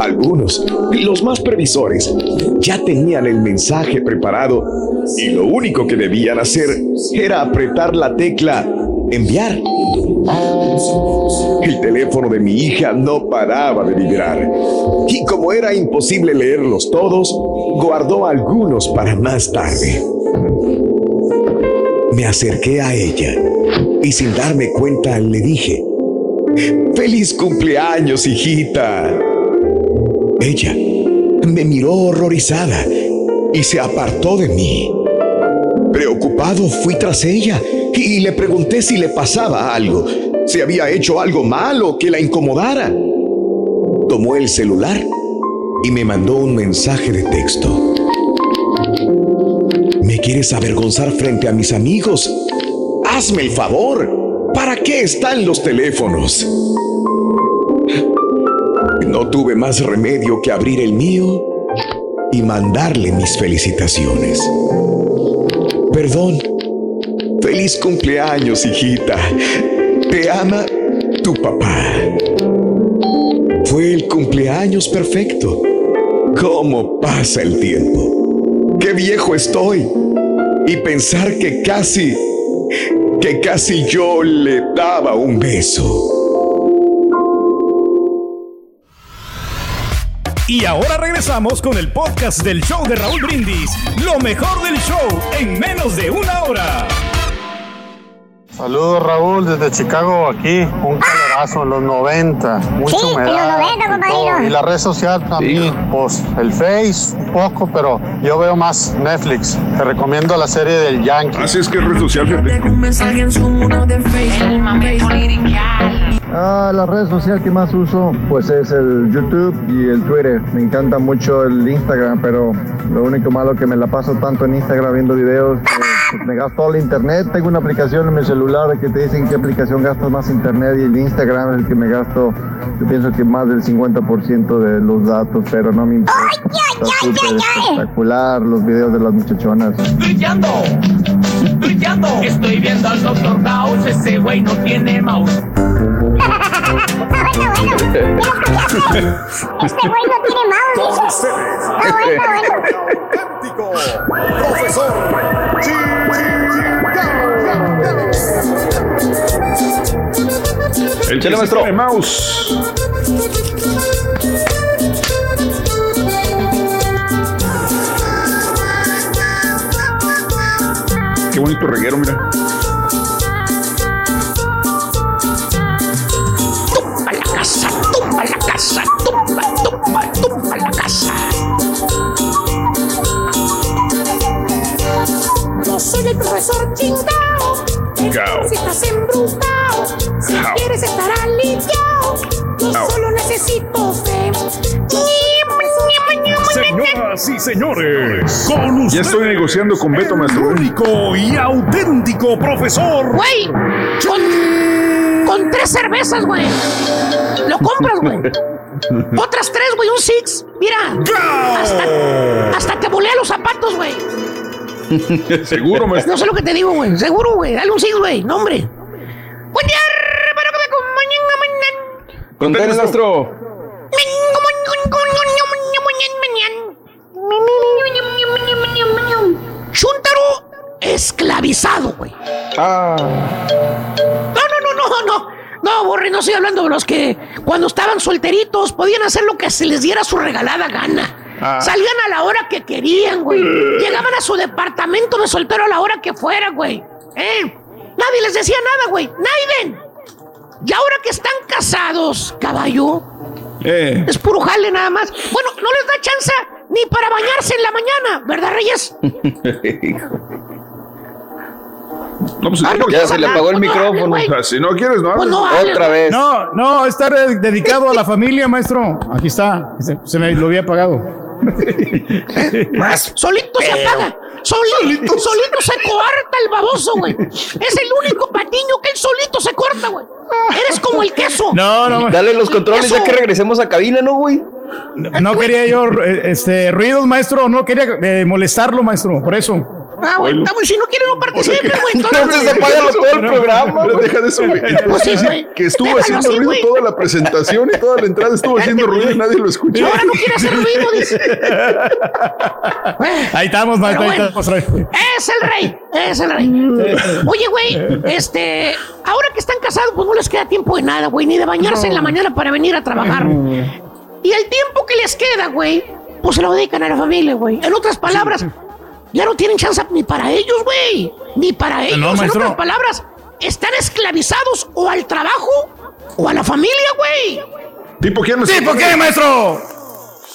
Algunos, los más previsores, ya tenían el mensaje preparado y lo único que debían hacer era apretar la tecla enviar. El teléfono de mi hija no paraba de vibrar y como era imposible leerlos todos, guardó algunos para más tarde. Me acerqué a ella y sin darme cuenta le dije, ¡Feliz cumpleaños, hijita! Ella me miró horrorizada y se apartó de mí. Preocupado fui tras ella y le pregunté si le pasaba algo, si había hecho algo malo que la incomodara. Tomó el celular y me mandó un mensaje de texto. ¿Me quieres avergonzar frente a mis amigos? Hazme el favor. ¿Para qué están los teléfonos? No tuve más remedio que abrir el mío y mandarle mis felicitaciones. Perdón. Feliz cumpleaños, hijita. Te ama tu papá. Fue el cumpleaños perfecto. ¿Cómo pasa el tiempo? ¡Qué viejo estoy! Y pensar que casi, que casi yo le daba un beso. Y ahora regresamos con el podcast del show de Raúl Brindis. Lo mejor del show en menos de una hora. Saludos Raúl desde Chicago aquí, un calorazo en los 90, mucha Sí, en los humedad 90, y compadrino. todo. y la red social también, pues el Face un poco, pero yo veo más Netflix. Te recomiendo la serie del Yankee. Así es que red social. Ah, la red social que más uso pues es el YouTube y el Twitter. Me encanta mucho el Instagram, pero lo único malo que me la paso tanto en Instagram viendo videos que me gasto todo el internet. Tengo una aplicación en mi celular que te dicen qué aplicación gastas más internet y el Instagram es el que me gasto, yo pienso que más del 50% de los datos, pero no me importa. Está súper espectacular los videos de las muchachonas. Brillando, brillando. Estoy viendo al Dr. House. Ese güey no tiene mouse. Este güey no tiene mouse. Bueno, bueno. profesor El Chale, que maestro. tiene mouse. Qué bonito reguero, mira. Profesor chingao. Chingao. Si estás embrujado, si Au. quieres estar aliviado, yo Au. solo necesito fe. Señoras y señores, con Ya ustedes, estoy negociando con Beto, maestro. único y auténtico profesor. Güey, con, con tres cervezas, güey. Lo compras, güey. Otras tres, güey, un six. Mira, hasta, hasta te volea los zapatos, güey. Seguro, maestro. No sé lo que te digo, güey. Seguro, güey. Dale un six, güey. No, hombre. Buen día, espero que me acompañen mañana. Contén, maestro. Chuntaro esclavizado, güey. Ah. No, no, no, no, no. No, Borre, no estoy hablando de los que cuando estaban solteritos podían hacer lo que se les diera su regalada gana. Ah. Salían a la hora que querían, güey. Llegaban a su departamento de soltero a la hora que fuera, güey. ¿Eh? Nadie les decía nada, güey. Naiden. Y ahora que están casados, caballo, Eh. es puro jale nada más. Bueno, no les da chance ni para bañarse en la mañana, ¿verdad, Reyes? No, pues, Ah, no, Ya se le apagó el no, micrófono. O sea, si no quieres, no Pues hables. no hables, Otra vez. No, no, está dedicado a la familia, maestro. Aquí está. Se, se me lo había apagado. Solito se apaga. Solito, solito se corta el baboso, güey. Es el único patiño que él solito se corta, güey. Eres como el queso. No, no, Dale los controles ya Eso. que regresemos a cabina, ¿no, güey? no quería yo eh, este ruidos, maestro. No quería eh, molestarlo, maestro. Por eso. Ah, güey, está muy- si no quiere no participe, güey. entonces- se todo el programa. Pero deja de eso, güey. Pues sí, güey. Que estuvo Déjalo haciendo ruido toda la presentación y toda la entrada estuvo haciendo ruido y nadie lo escuchó. Ahora no quiere hacer ruido, dice. Ahí estamos, maestro. Bueno. Es el rey, es el rey. Oye, güey, este, ahora que están casados, pues no les queda tiempo de nada, güey, ni de bañarse en la mañana para venir a trabajar. Y el tiempo que les queda, güey, pues se lo dedican a la familia, güey. En otras palabras, ya no tienen chance ni para ellos, güey. Ni para ellos. en maestro. otras palabras, están esclavizados o al trabajo o a la familia, güey. ¿Tipo quién ¿Sí, por qué, maestro?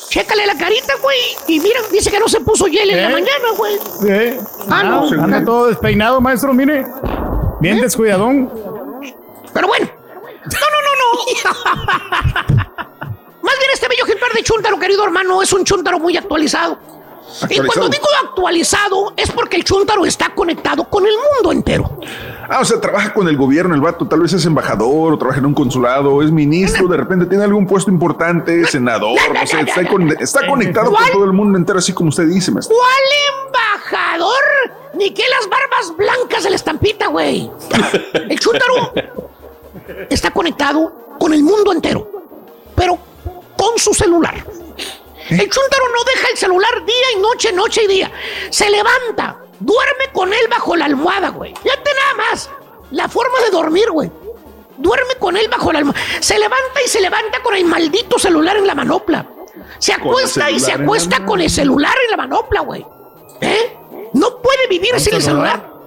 Chécale la carita, güey. Y mira, dice que no se puso hiel en la ¿Eh? mañana, güey. Eh, Ah, no. anda- anda todo despeinado, maestro. Mire. Bien descuidadón. Pero bueno. No, no, no, no. Más bien este bello ejemplar de chúntaro, querido hermano, es un chúntaro muy actualizado. Y cuando digo actualizado es porque el chúntaro está conectado con el mundo entero. Ah, o sea, trabaja con el gobierno, el vato tal vez es embajador o trabaja en un consulado, es ministro, de repente tiene algún puesto importante, senador, no sé, está, con- está conectado con todo el mundo entero, así como usted dice, maestro. ¿Cuál embajador? Ni que las barbas blancas de la estampita, güey. El chúntaro está conectado con el mundo entero, pero con su celular. El chúntaro no deja el celular día y noche, noche y día. Se levanta, duerme con él bajo la almohada, güey. Fíjate nada más. La forma de dormir, güey. Duerme con él bajo la almohada. Se levanta y se levanta con el maldito celular en la manopla. Se acuesta y se acuesta con el celular en la manopla, güey. ¿Eh? No puede vivir sin el celular.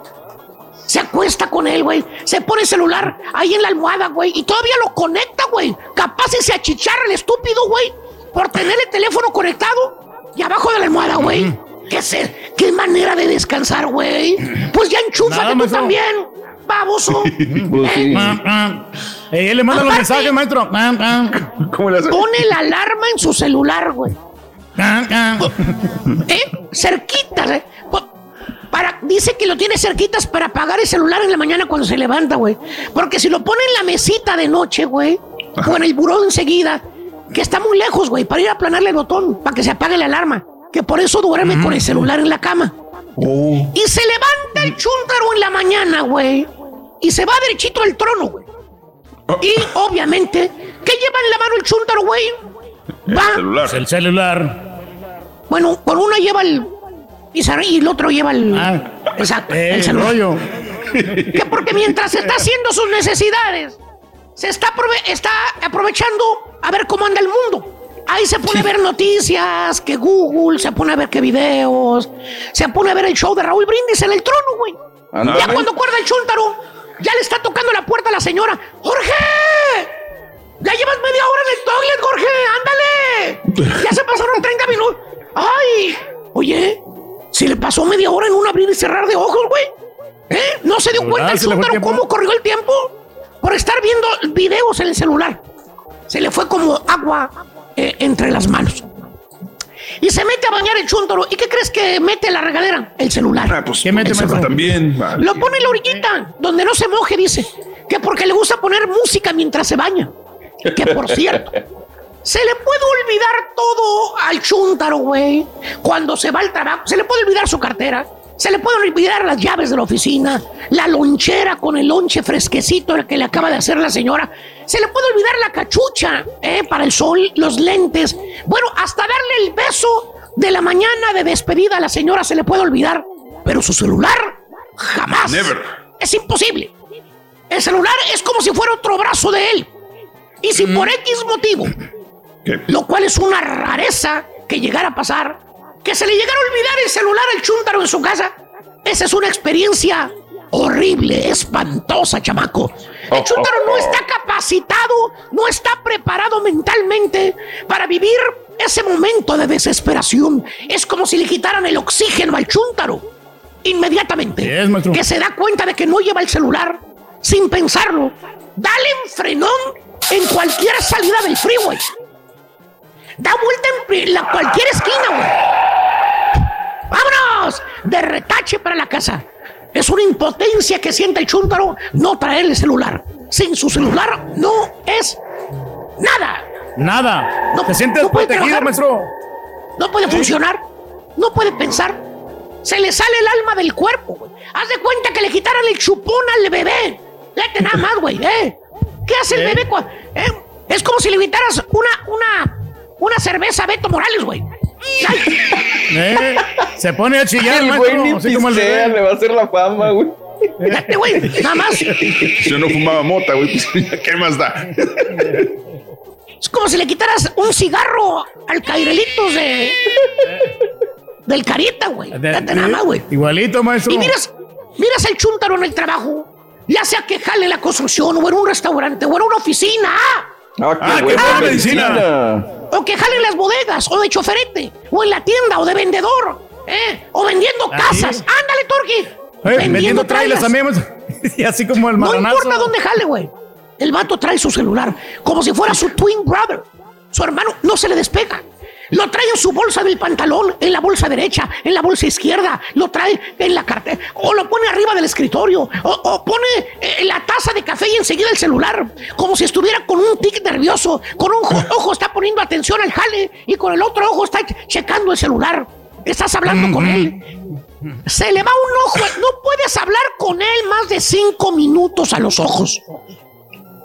Se acuesta con él, güey. Se pone el celular ahí en la almohada, güey. Y todavía lo conecta, güey. Capaz y se achicharra el estúpido, güey. Por tener el teléfono conectado y abajo de la almohada, güey. ¿Qué ser? ¿Qué manera de descansar, güey? Pues ya enchúfate Nada, tú maestro. también, baboso. Pues sí. Eh, él le manda los mensajes, maestro. ¿Cómo le hace? Pone la alarma en su celular, güey. ¿Eh? Cerquitas, ¿eh? Pa- Para, dice que lo tiene cerquitas para apagar el celular en la mañana cuando se levanta, güey. Porque si lo pone en la mesita de noche, güey, o en el buró enseguida, que está muy lejos, güey, para ir a aplanarle el botón, para que se apague la alarma. Que por eso duerme con el celular en la cama. Oh. Y se levanta el chúntaro en la mañana, güey. Y se va derechito al trono, güey. Y obviamente, ¿qué lleva en la mano el chúntaro, güey? Va, Celular. El celular. bueno, con una lleva el. Y, el otro lleva el. Ah. exacto, Eh, el el celular. rollo. Que porque mientras está haciendo sus necesidades, se está, aprove- está aprovechando a ver cómo anda el mundo. Ahí se pone a ver noticias, que Google, se pone a ver qué videos, se pone a ver el show de Raúl Brindis en el trono, güey. Ya cuando acuerda el chúntaro, ya le está tocando la puerta a la señora. ¡Jorge! Ya llevas media hora en el toilet, Jorge, ándale. Ya se pasaron 30 minutos. ¡Ay! Oye, si le pasó media hora en un abrir y cerrar de ojos, güey. ¿Eh? ¿No se dio Celular, cuenta el tiempo. cómo corrió el tiempo? Por estar viendo videos en el celular. Se le fue como agua eh, entre las manos. Y se mete a bañar el chúntaro. ¿Y qué crees que mete en la regadera? El celular. Ah, pues ¿Qué mete, El maestro? celular. también. vale. Lo pone en la orillita, donde no se moje, dice. Que porque le gusta poner música mientras se baña. Que por cierto, se le puede olvidar todo al chúntaro, güey. Cuando se va al trabajo, se le puede olvidar su cartera. Se le pueden olvidar las llaves de la oficina, la lonchera con el lonche fresquecito que le acaba de hacer la señora. Se le puede olvidar la cachucha eh, para el sol, los lentes. Bueno, hasta darle el beso de la mañana de despedida a la señora se le puede olvidar. Pero su celular, jamás. Never. Es imposible. El celular es como si fuera otro brazo de él. Y si por X motivo, ¿Qué? lo cual es una rareza que llegara a pasar, que se le llegara a olvidar el celular al chúntaro en su casa, esa es una experiencia horrible, espantosa, chamaco. El chúntaro no está capacitado, no está preparado mentalmente para vivir ese momento de desesperación. Es como si le quitaran el oxígeno al chúntaro. inmediatamente. Es, que se da cuenta de que no lleva el celular sin pensarlo. Dale en frenón en cualquier salida del freeway. Da vuelta en la, cualquier esquina, güey. ¡Vámonos! De retache para la casa. Es una impotencia que siente el chúntaro no traer el celular. Sin su celular no es nada. Nada. No- ¿Te sientes no protegido, trabajar. maestro? No puede funcionar. No puede pensar. Se le sale el alma del cuerpo, güey. Haz de cuenta que le quitaran el chupón al bebé. Fíjate nada más, güey, ¿eh? ¿Qué hace el ¿Eh? bebé cuando.? Es como si le quitaras una, una, una cerveza a Beto Morales, güey. ¿Eh? Se pone a chillar, El güey ni maestro. Así como el pistea, bebé. le va a hacer la fama, güey. Fíjate, güey, nada más. Yo no fumaba mota, güey. pues, ¿Qué más da? Es como si le quitaras un cigarro al Cairelitos de. del Carita, güey. Fíjate nada más, güey. Igualito, maestro. Y miras, miras el chúntaro en el trabajo, ya sea que jale en la construcción, o en un restaurante, o en una oficina, Ah, Ah, qué buena buena medicina. O que jale en las bodegas, o de choferete, o en la tienda, o de vendedor, ¿eh? o vendiendo casas. Ándale, Torqui. Eh, vendiendo trailers también, maestro. Y así como el No marranazo. importa dónde jale, güey. El vato trae su celular como si fuera su twin brother. Su hermano no se le despega. Lo trae en su bolsa del pantalón, en la bolsa derecha, en la bolsa izquierda, lo trae en la cartera, o lo pone arriba del escritorio, o, o pone eh, la taza de café y enseguida el celular, como si estuviera con un tic nervioso, con un ojo, ojo está poniendo atención al jale y con el otro ojo está checando el celular. Estás hablando con él. Se le va un ojo, no puedes hablar con él más de cinco minutos a los ojos.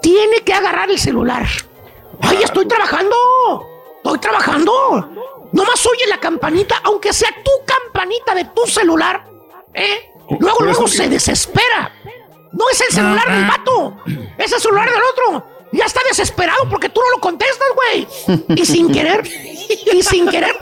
Tiene que agarrar el celular. Ay, estoy trabajando. Estoy trabajando. Nomás oye la campanita, aunque sea tu campanita de tu celular. ¿Eh? Luego, luego se desespera. No es el celular del vato. Es el celular del otro. Ya está desesperado porque tú no lo contestas, güey. Y sin querer, y sin querer,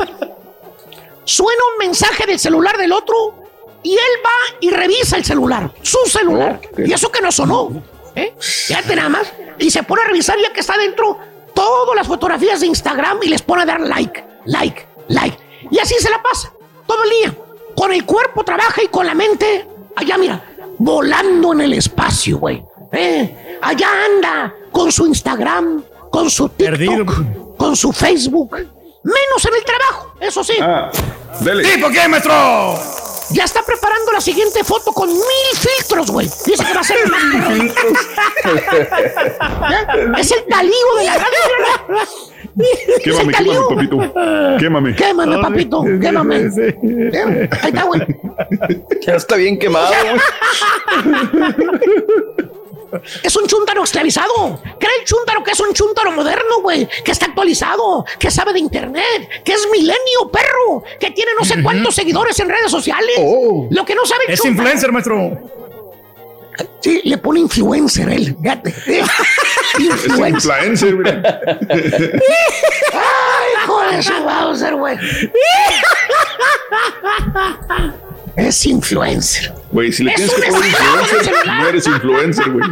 suena un mensaje del celular del otro y él va y revisa el celular, su celular. Y eso que no sonó. ¿eh? Fíjate nada más. Y se pone a revisar ya que está dentro todas las fotografías de Instagram y les pone a dar like, like, like. Y así se la pasa todo el día. Con el cuerpo trabaja y con la mente, allá mira, volando en el espacio, güey. ¿eh? Allá anda con su Instagram, con su TikTok, Perdido. con su Facebook. Menos en el trabajo, eso sí. Ah, dele. ¿Tipo qué, maestro? Ya está preparando la siguiente foto con mil filtros, güey. Dice que va a ser más perrón. Es el talío de la radio. Quémame, quémame, papito. Quémame. Quémame, papito, quémame. Eh, Ahí está, güey. Ya está bien quemado, güey. Es un chúntaro esclavizado. Cree el chúntaro que es un chúntaro moderno, güey. Que está actualizado, que sabe de internet, que es milenio, perro. Que tiene no sé cuántos seguidores en redes sociales. Oh. Lo que no sabe el Es influencer, maestro. Sí, le pone influencer él. Fíjate. Es influencer. mira. Ay, hijo de su Bowser, güey. Es influencer. Güey, si le Es tienes que un poner influencer, celular. no eres influencer, güey.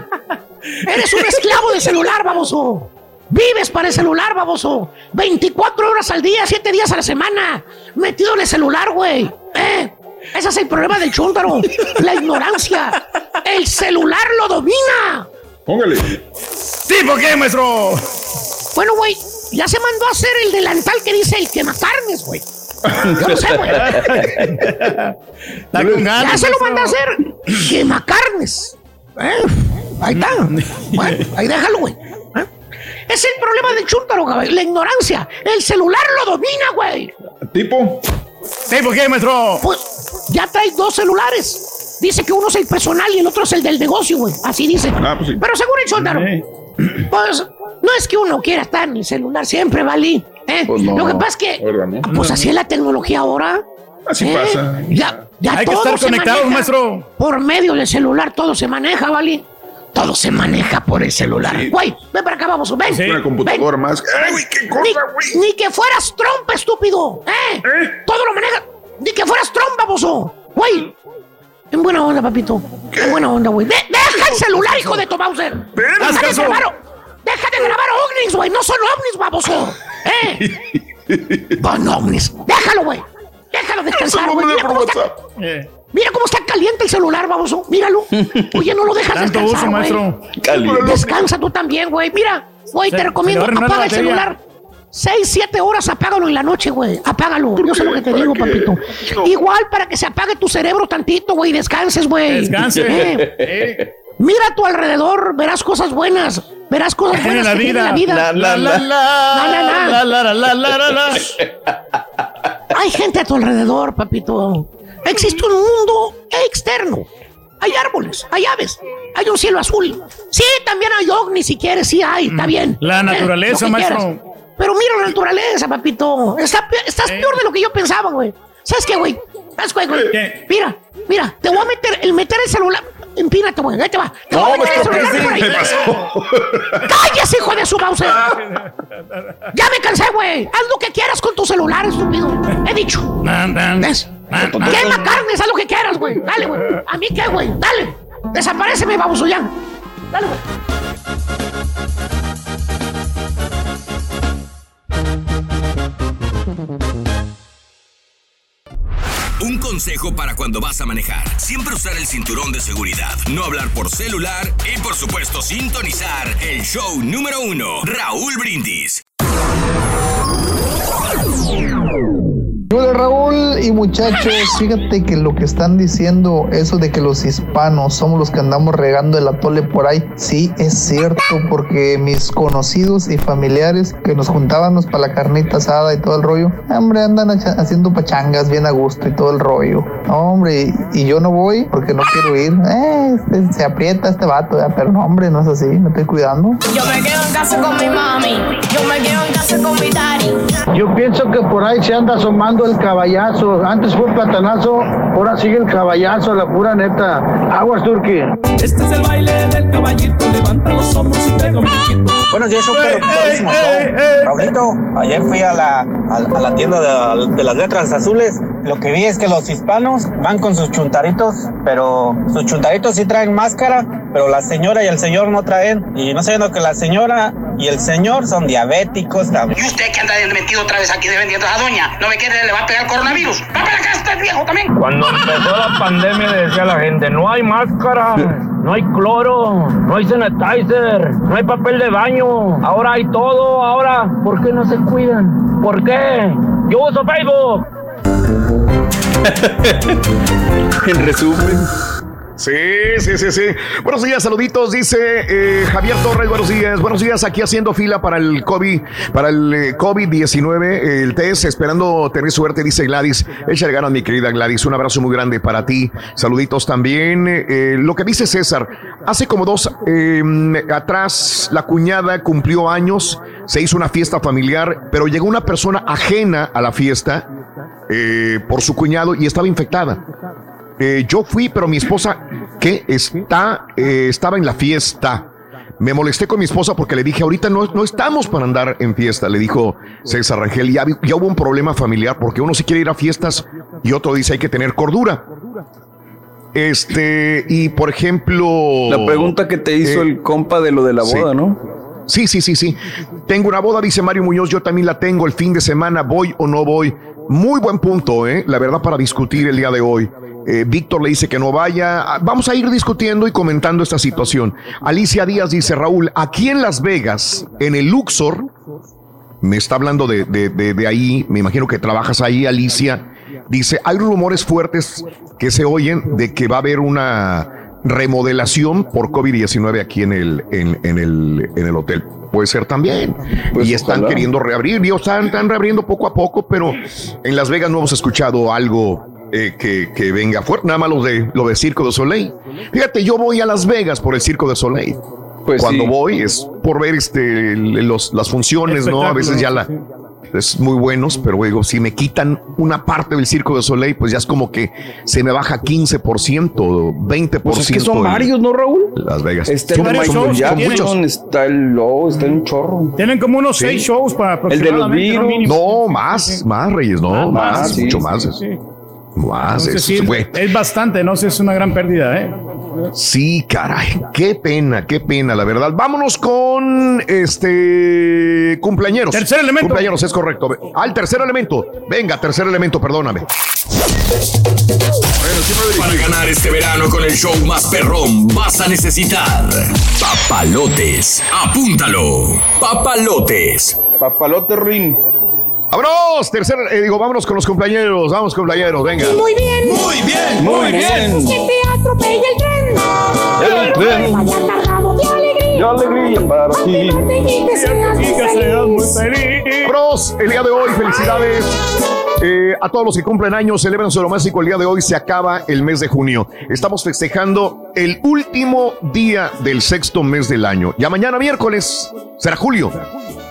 Eres un esclavo de celular, baboso. Vives para el celular, baboso. 24 horas al día, 7 días a la semana. Metido en el celular, güey. ¿Eh? Ese es el problema del chúntaro. La ignorancia. El celular lo domina. Póngale. ¿Tipo qué, maestro? Bueno, güey, ya se mandó a hacer el delantal que dice el quemacarnes, güey. Yo no sé, güey. Ya se lo manda a hacer quemacarnes. ¿Eh? Ahí está. Bueno, ahí déjalo, güey. ¿Eh? Es el problema del chúntaro, güey. La ignorancia. El celular lo domina, güey. Tipo. ¿Tipo qué, maestro? Pues ya trae dos celulares. Dice que uno es el personal y el otro es el del negocio, güey. Así dice. Ah, pues sí. Pero según el chúntaro, Eh. pues no es que uno quiera estar en el celular siempre, ¿vale? ¿Eh? Pues no. Lo que pasa es que, pues así es la tecnología ahora. Así ¿Eh? pasa. Ya, ya Hay que todo estar se conectados, maneja maestro. Por medio del celular todo se maneja, ¿vale? Todo se maneja por el celular. Sí. Güey, ven para acá, vamos, ven. Sí. Una computadora más. ¡Ay, güey, qué Ni, cosa, güey! ni que fueras Trump, estúpido. ¿Eh? Todo lo maneja. Ni que fueras Trump, baboso. Güey. En buena onda, papito. En buena onda, güey. De- deja el celular, hijo de tu Bowser. Grabar. Deja de grabar ovnis, güey. No son ovnis, baboso. ¿Eh? Son ovnis. Déjalo, güey. Déjalo descansar, güey. me Mira cómo está. Eh. Mira cómo está caliente el celular, baboso. Míralo. Oye, no lo dejas Tanto descansar, uso, güey. maestro. Caliente. Descansa tú también, güey. Mira, güey, te recomiendo, apaga el celular. Seis, siete horas, apágalo en la noche, güey. Apágalo. Yo sé lo que te digo, papito. Igual para que se apague tu cerebro tantito, güey. y Descanses, güey. Descanse. Eh, Eh, Mira a tu alrededor, verás cosas buenas. Verás cosas buenas la que tiene vida. la vida. La, la, la. La, la, la, la, la, la, la. Hay gente a tu alrededor, papito. Existe un mundo externo. Hay árboles, hay aves, hay un cielo azul. Sí, también hay ovnis si quieres, sí hay, está bien. La Eh, naturaleza, maestro. quieras. Pero mira la naturaleza, papito. Está pe- estás peor de lo que yo pensaba, güey. ¿Sabes qué, güey? ¿Sabes qué, güey? Mira, mira, te voy a meter, el meter el celular. Empínate, güey, ahí te va. Te voy a meter el maestro, celular por ahí. ¿qué ¡Cállese, hijo de su mouse! Ya me cansé, güey. Haz lo que quieras con tu celular, estúpido. He dicho. ¿Ves? Quema carnes, haz lo que quieras, güey. Dale, güey. ¿A mí qué, güey? Dale. Desapareceme, baboso ya. Dale, güey. Un consejo para cuando vas a manejar. Siempre usar el cinturón de seguridad, no hablar por celular y por supuesto sintonizar el show número uno, Raúl Brindis. Hola Raúl y muchachos, fíjate que lo que están diciendo, eso de que los hispanos somos los que andamos regando el atole por ahí, sí es cierto, porque mis conocidos y familiares que nos juntábamos para la carnita asada y todo el rollo, hombre, andan haciendo pachangas bien a gusto y todo el rollo. Hombre, y, yo no voy porque no quiero ir. Eh, este- se aprieta este vato, ¿verdad? pero no, hombre, no es así, me estoy cuidando. Yo me quedo en casa con mi mami. Yo me quedo en casa con mi daddy. Yo pienso que por ahí se anda asomando el caballazo. Antes fue platanazo, ahora sigue el caballazo, la pura neta. Aguas, Turqui. Este es el baile del caballito. Levanta los hombros y pega un piquito. Buenos días. Padrísimo show. Raulito, ayer fui a la, a, a la tienda de, de las letras azules. Lo que vi es que los hispanos van con sus chuntaritos, pero sus chuntaritos sí traen máscara, pero la señora y el señor no traen. Y no sabiendo que la señora y el señor son diabéticos también. ¿Y usted que anda metido otra vez aquí vendiendo a la doña? ¿No ve que le va a pegar el coronavirus? ¡Va para acá, este viejo también! Cuando empezó la pandemia le decía a la gente, no hay máscara, no hay cloro, no hay sanitizer, no hay papel de baño, ahora hay todo, ahora, ¿por qué no se cuidan? ¿Por qué? Yo uso Facebook. En resumen. Sí, sí, sí, sí. Buenos días, saluditos, dice eh, Javier Torres, buenos días. Buenos días, aquí haciendo fila para el COVID, para el eh, COVID-19, el test, esperando tener suerte, dice Gladys. Échale ganas, mi querida Gladys. Un abrazo muy grande para ti. Saluditos también. Eh, lo que dice César, hace como dos eh, atrás, la cuñada cumplió años, se hizo una fiesta familiar, pero llegó una persona ajena a la fiesta eh, por su cuñado y estaba infectada. Eh, yo fui, pero mi esposa, que está, eh, estaba en la fiesta. Me molesté con mi esposa porque le dije, ahorita no, no estamos para andar en fiesta, le dijo César Rangel. Ya, ya hubo un problema familiar porque uno sí quiere ir a fiestas y otro dice hay que tener cordura. Este, y por ejemplo. La pregunta que te hizo eh, el compa de lo de la sí. boda, ¿no? Sí, sí, sí, sí. Tengo una boda, dice Mario Muñoz, yo también la tengo el fin de semana, voy o no voy. Muy buen punto, ¿eh? La verdad, para discutir el día de hoy. Eh, Víctor le dice que no vaya. Ah, Vamos a ir discutiendo y comentando esta situación. Alicia Díaz dice, Raúl, aquí en Las Vegas, en el Luxor, me está hablando de, de, de- de ahí, me imagino que trabajas ahí, Alicia. Dice, hay rumores fuertes que se oyen de que va a haber una remodelación por COVID-19 aquí en el, en, en el, en el hotel. Puede ser también. Pues y están ojalá. queriendo reabrir. Dios, están, están reabriendo poco a poco, pero en Las Vegas no hemos escuchado algo eh, que, que venga fuerte. Nada más lo de, lo de Circo de Soleil. Fíjate, yo voy a Las Vegas por el Circo de Soleil. Pues Cuando sí. voy es por ver este, los, las funciones, ¿no? A veces ya la, es muy buenos, pero digo, si me quitan una parte del Circo de Soleil, pues ya es como que se me baja 15%, 20%. Pues es que son varios, ¿no, Raúl? Las Vegas. Está Son- el son Michael muchos, son muchos. Jackson, está el Lowe, está un chorro. Tienen como unos Sí. seis shows para El de los virus. No, más, más, Reyes, no, Ah, más, más, sí, mucho sí, más. Es- sí. Más, Entonces, es, sí, güey. es bastante, no sé, es una gran pérdida, ¿eh? Sí, caray, qué pena, qué pena, la verdad. Vámonos con este cumpleaños. Tercer elemento. Cumpleaños, es correcto. Al tercer elemento. Venga, tercer elemento, perdóname. Para ganar este verano con el show más perrón vas a necesitar papalotes. Apúntalo. Papalotes. Papalote ring. Vámonos, tercer, eh, digo, vámonos con los compañeros, vamos compañeros, venga. Muy bien. Muy bien, muy bien. Que te atropella el tren. El tren. Vaya cargado de alegría. ¡Qué alegría para ti! Y que seas muy feliz. Bros, el día de hoy, felicidades. eh, a todos los que cumplen años, celebran su románico el día de hoy, se acaba el mes de junio. Estamos festejando el último día del sexto mes del año. Ya mañana miércoles será julio.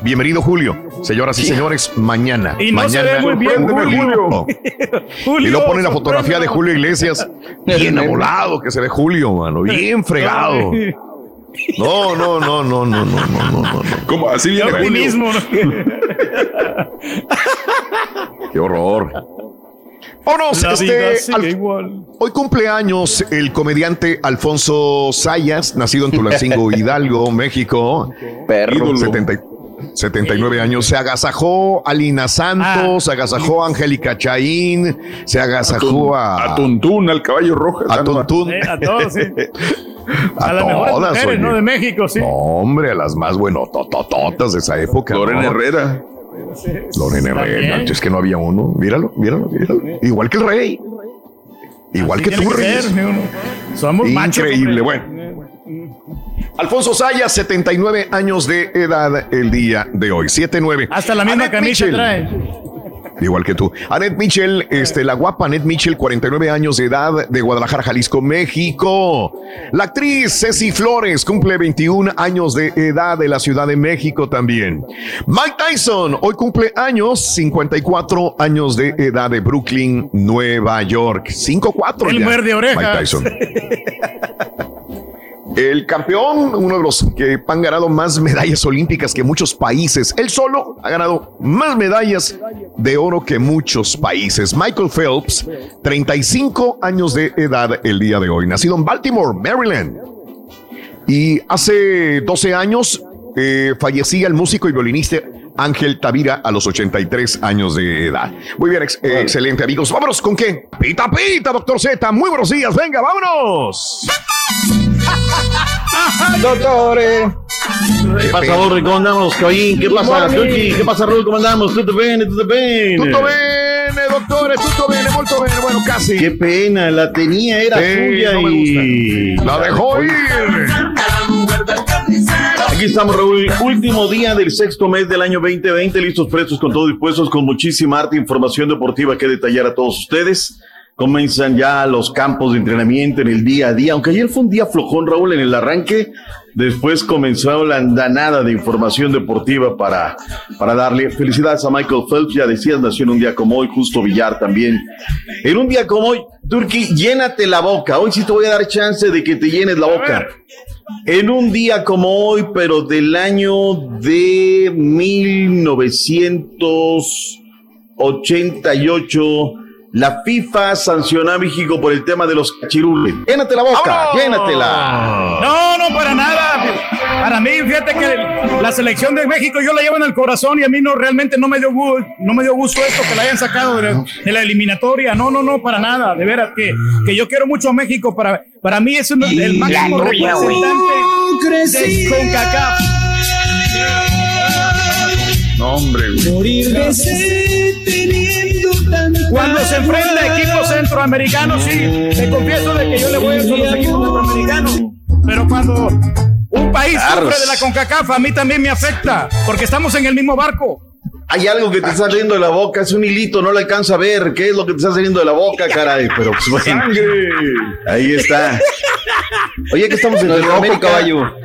Bienvenido Julio. Señoras y señores, mañana. Y no se mañana. ve muy bien, Sorpréndeme, Julio. Y luego ponen la fotografía de Julio Iglesias bien amolado que se ve Julio, mano, bien fregado. No, no, no, no, no, no, no, no, no. ¿Cómo? Así viene Julio. mismo, ¿no? Qué horror. Vámonos, La vida este, al- igual. hoy cumpleaños el comediante Alfonso Sayas, nacido en Tulancingo, Hidalgo, México. Perro. Ídolo. 70 y- 79 años. Se agasajó a Lina Santos, se agasajó a Angélica Chaín, se agasajó a, A Tuntún, al caballo rojo. a Tuntún. Eh, a todos, sí. A, A las mejores todas, mujeres, oye. ¿no? De México, sí. No, hombre, a las más buenototototas de esa época. Lorena ¿no? Herrera. Lorena Herrera, es que no había uno. Míralo, míralo, míralo. Igual que el rey. Igual que tú, Reyes. Somos. Increíble, bueno. Alfonso Sayas, 79 años de edad el día de hoy. 7-9. Hasta la misma Annette camisa Mitchell, trae. Igual que tú. Annette Mitchell, este, la guapa Annette Mitchell, 49 años de edad de Guadalajara, Jalisco, México. La actriz Ceci Flores cumple 21 años de edad de la Ciudad de México también. Mike Tyson, hoy cumple años, 54 años de edad de Brooklyn, Nueva York. 5-4. El ya, muerde orejas. Mike Tyson. El campeón, uno de los que han ganado más medallas olímpicas que muchos países. Él solo ha ganado más medallas de oro que muchos países. Michael Phelps, 35 años de edad el día de hoy, nacido en Baltimore, Maryland. Y hace 12 años eh, fallecía el músico y violinista Ángel Tavira a los 83 años de edad. Muy bien, ex- excelente amigos. Vámonos con qué? Pita pita, doctor Z. Muy buenos días. Venga, vámonos. Doctores. ¿Qué pasa, Borre? ¿Cómo andamos, Caín? ¿Qué pasa. Turki? ¿Qué pasa, Raúl? ¿Cómo andamos? ¿Tutto bene? ¿Tutto bene? Tutto bene, dottore, tutto bene, molto bene. Bueno, casi. Qué pena, la tenía, era suya no y... La dejó ir. Aquí estamos, Raúl. Último día del sexto mes del año 2020. Listos, prestos, con todo dispuestos, con muchísima arte e información deportiva que detallar a todos ustedes. Comienzan ya los campos de entrenamiento en el día a día. Aunque ayer fue un día flojón, Raúl, en el arranque. Después comenzó la andanada de información deportiva para, para darle felicidades a Michael Phelps. Ya decías, nació en un día como hoy, justo Villar también. En un día como hoy, Turki, llénate la boca. Hoy sí te voy a dar chance de que te llenes la boca. En un día como hoy, pero del año de 1988, la FIFA sancionó a México por el tema de los cachirules. Llénate la boca, ¡Vámonos! llénatela. No, no, para nada. Para mí, fíjate que la selección de México yo la llevo en el corazón y a mí no realmente no me dio gusto, no me dio gusto esto que la hayan sacado de la, de la eliminatoria. No, no, no, para nada. De veras que, que yo quiero mucho a México. Para, para mí es uno- el máximo representante de CONCACAF. No, hombre. Cuando se enfrenta a equipos centroamericanos, sí, te confieso de que yo le voy a los equipos centroamericanos. Pero cuando un país sufre de la CONCACAF, a mí también me afecta, porque estamos en el mismo barco. Hay algo que te está saliendo de la boca, es un hilito, no lo alcanza a ver. ¿Qué es lo que te está saliendo de la boca, caray? Pero pues bueno. Ahí está. Oye, que estamos en es rojo, Centroamérica. caballo.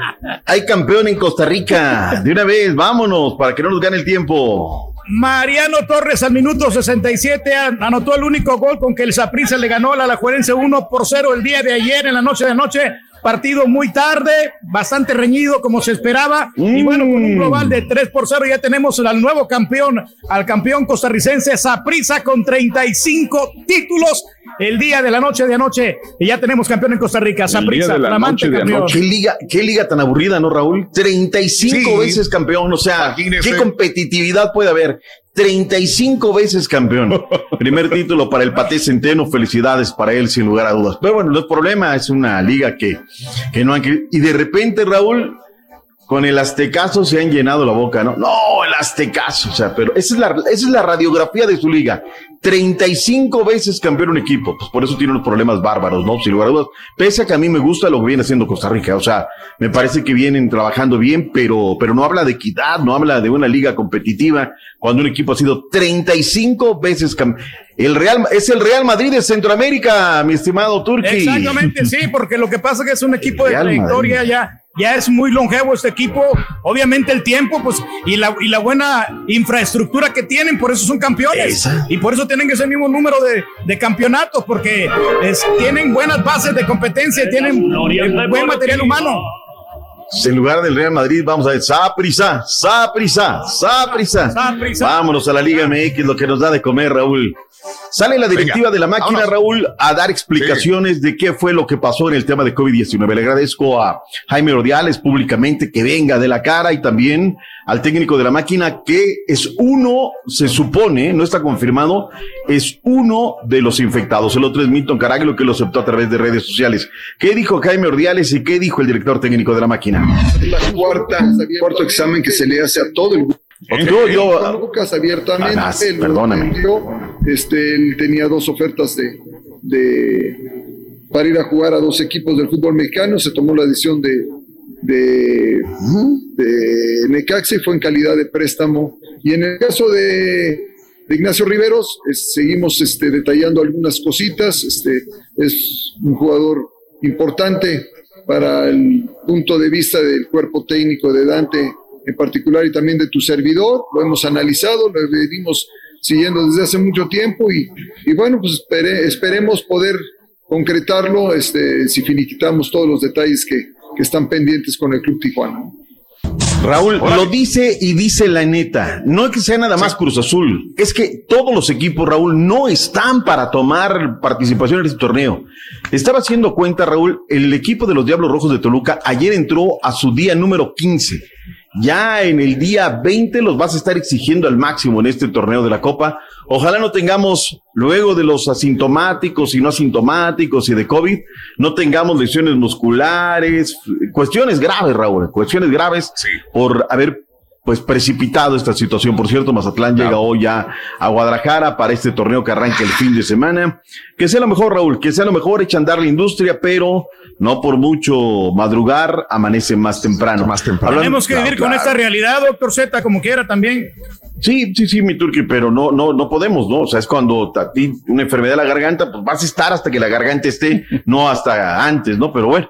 Hay campeón en Costa Rica. De una vez, vámonos, para que no nos gane el tiempo. Mariano Torres al minuto 67 an- anotó el único gol con que el Saprissa le ganó a la Alajuelense 1 por 0 el día de ayer en la noche de anoche. Partido muy tarde, bastante reñido como se esperaba. Y bueno, con un global de 3 por 0 ya tenemos al nuevo campeón, al campeón costarricense Saprissa con 35 títulos el día de la noche de anoche y ya tenemos campeón en Costa Rica. Saprissa, flamante campeón. ¿Qué liga, qué liga tan aburrida, ¿no, Raúl? 35 Sí. veces campeón, o sea, Imagínese. ¿qué competitividad puede haber? 35 veces campeón. Primer título para el Paté Centeno, felicidades para él, sin lugar a dudas. Pero bueno, no es problema, es una liga que, que no han querido. Y de repente, Raúl, con el Aztecaso se han llenado la boca, ¿no? No, el Aztecaso, o sea, pero esa es la, esa es la radiografía de su liga. 35 veces campeón un equipo, pues por eso tiene unos problemas bárbaros, ¿no? Sin lugar a dudas. Pese a que a mí me gusta lo que viene haciendo Costa Rica, o sea, me parece que vienen trabajando bien, pero, pero no habla de equidad, no habla de una liga competitiva, cuando un equipo ha sido 35 veces campeón. El Real, es el Real Madrid de Centroamérica, mi estimado Turki. Exactamente, sí, porque lo que pasa es que es un equipo de trayectoria ya. Ya es muy longevo este equipo, obviamente el tiempo, pues, y la, y la buena infraestructura que tienen, por eso son campeones. Y por eso tienen ese mismo número de, de campeonatos, porque es- tienen buenas bases de competencia, tienen eh, buen material humano. En lugar del Real Madrid, vamos a ver, Saprisa, Saprisa, Saprisa. Vámonos a la Liga MX, lo que nos da de comer, Raúl. Sale la directiva Venga, de la máquina, vámonos. Raúl, a dar explicaciones de qué fue lo que pasó en el tema de COVID-19. Le agradezco a Jaime Ordiales públicamente que venga de la cara y también al técnico de la máquina que es uno, se supone, no está confirmado, es uno de los infectados. El otro es Milton Caraglio que lo aceptó a través de redes sociales. ¿Qué dijo Jaime Ordiales y qué dijo el director técnico de la máquina? la cuarta, cuarto examen que se le hace a todo el grupo. Yo- yo- Lucas abiertamente, Ah, él perdóname. este, él tenía dos ofertas de, de para ir a jugar a dos equipos del fútbol mexicano, se tomó la decisión de, de, de Necaxa y fue en calidad de préstamo. Y en el caso de, de Ignacio Riveros, es- seguimos este, detallando algunas cositas. Este, es un jugador importante para el punto de vista del cuerpo técnico de Dante en particular y también de tu servidor. Lo hemos analizado, lo venimos siguiendo desde hace mucho tiempo y, y bueno, pues espere- esperemos poder concretarlo este, si finiquitamos todos los detalles que, que están pendientes con el Club Tijuana. Raúl, lo dice y dice la neta. No es que sea nada más Cruz Azul, es que todos los equipos, Raúl, no están para tomar participación en este torneo. Estaba haciendo cuenta, Raúl, el equipo de los Diablos Rojos de Toluca ayer entró a su día número 15. Ya en el día 20 los vas a estar exigiendo al máximo en este torneo de la Copa. Ojalá no tengamos, luego de los asintomáticos y no asintomáticos y de COVID, no tengamos lesiones musculares, cuestiones graves, Raúl, cuestiones graves por haber pues precipitado esta situación. Por cierto, Mazatlán llega hoy ya a Guadalajara para este torneo que arranca el fin de semana. Que sea lo mejor, Raúl, que sea lo mejor, echan dar la industria, pero no por mucho madrugar, amanece más temprano. Más temprano. Tenemos que vivir con esta realidad, doctor Z, como quiera también. Sí, sí, sí, mi turqui, pero no, no, no podemos, ¿no? O sea, es cuando a ti una enfermedad de la garganta, pues vas a estar hasta que la garganta esté, no hasta antes, ¿no? Pero bueno.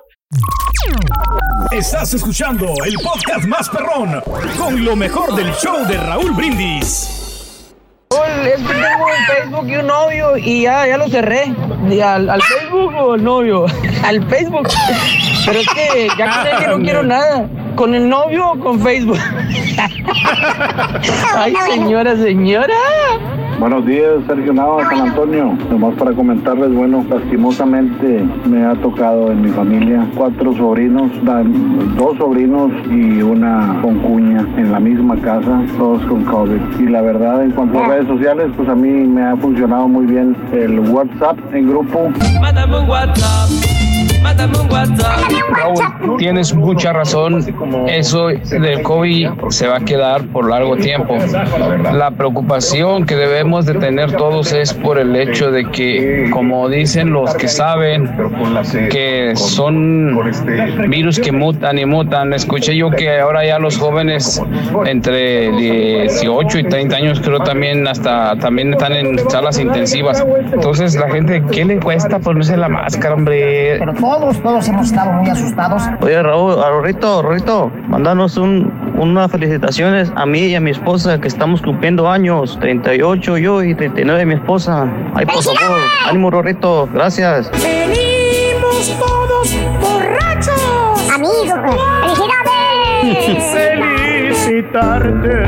Estás escuchando el podcast más perrón con lo mejor del show de Raúl Brindis. Es que tengo un Facebook y un novio y ya, ya lo cerré. Al, Facebook o al novio. Al Facebook. Pero es que ya con él yo no quiero nada. ¿Con el novio o con Facebook? Ay, señora, señora. Buenos días, Sergio Nava, San Antonio. Nomás para comentarles, bueno, lastimosamente me ha tocado en mi familia cuatro sobrinos, dos sobrinos y una concuña en la misma casa, todos con COVID. Y la verdad, en cuanto a redes sociales, pues a mí me ha funcionado muy bien el WhatsApp en grupo. Mándame un WhatsApp. Mándame un WhatsApp. Raúl, tienes mucha razón. Eso del COVID se va a quedar por largo tiempo. La preocupación que debemos de tener todos es por el hecho de que, como dicen los que saben, que son virus que mutan y mutan. Escuché yo que ahora ya los jóvenes entre 18 y 30 años creo también hasta también están en salas intensivas. Entonces la gente, ¿qué le cuesta ponerse la máscara, hombre? Todos, todos hemos estado muy asustados. Oye, Raúl, a Rorrito, Rorrito, mandanos un, unas felicitaciones a mí y a mi esposa que estamos cumpliendo años, 38 yo y 39 mi esposa. Ay, por favor, ánimo, Rorrito, gracias. Venimos todos borrachos. Amigos, felicidades. Felicitarte.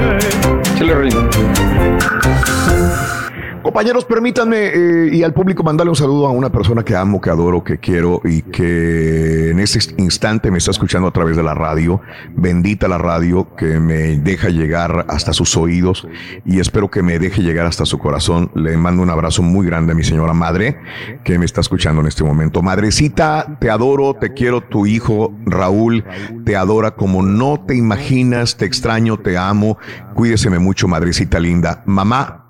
Compañeros, permítanme eh, y al público mandarle un saludo a una persona que amo, que adoro, que quiero y que en ese instante me está escuchando a través de la radio. Bendita la radio que me deja llegar hasta sus oídos y espero que me deje llegar hasta su corazón. Le mando un abrazo muy grande a mi señora madre que me está escuchando en este momento. Madrecita, te adoro, te quiero, tu hijo Raúl te adora como no te imaginas, te extraño, te amo. Cuídeseme mucho, madrecita linda. Mamá,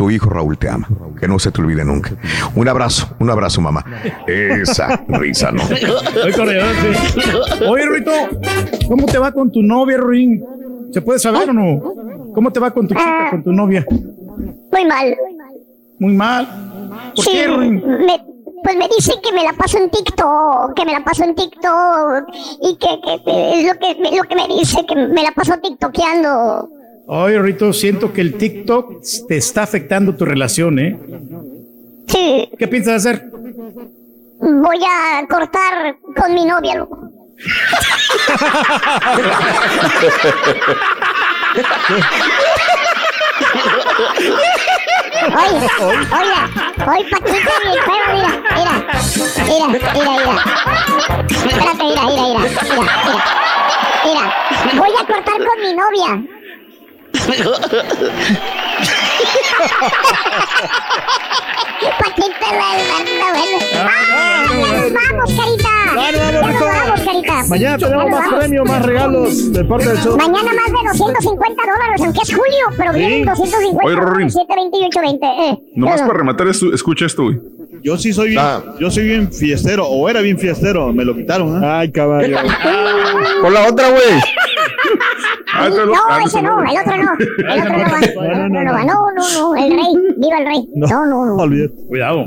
tu hijo Raúl te ama. Que no se te olvide nunca. Un abrazo, un abrazo, mamá. Esa risa, ¿no? Oye, Rito, ¿cómo te va con tu novia, Ruin? ¿Se puede saber o no? ¿Cómo te va con tu chica, con tu novia? Muy mal. Muy mal. ¿Por Sí, qué, Ruin? me- pues me dice que me la paso en TikTok, que me la paso en TikTok y que, que- que es lo que, lo que me dice, que me la paso tiktokeando. Oye, Rito, siento que el TikTok te está afectando tu relación, ¿eh? Sí. ¿Qué piensas hacer? Voy a cortar con mi novia, loco. Oye, oye, oye, Paquito, mi perro, mira, mira, mira, mira, mira. Espérate, mira, mira, mira, mira, mira. Mira, voy a cortar con mi novia. Paquito, la bueno. Vamos, carita. Vamos, Ya nos Rito. vamos, carita. Mañana tenemos más premios, más regalos del parte del show. Mañana más de 250 dólares, aunque es julio, pero vienen 250 Oye, Rorín. 7, 28, 20. Eh. Nomás para rematar, esto, escucha esto, güey. Yo sí soy bien, Ah. yo soy bien fiestero, o era bien fiestero, me lo quitaron, ¿eh? Ay, caballo. Con la otra, güey. Ah, No, ese no, el otro no. El otro no va. El otro no va. No, no, no, el rey. Viva el rey. No, no, no. Cuidado.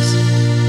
eyes.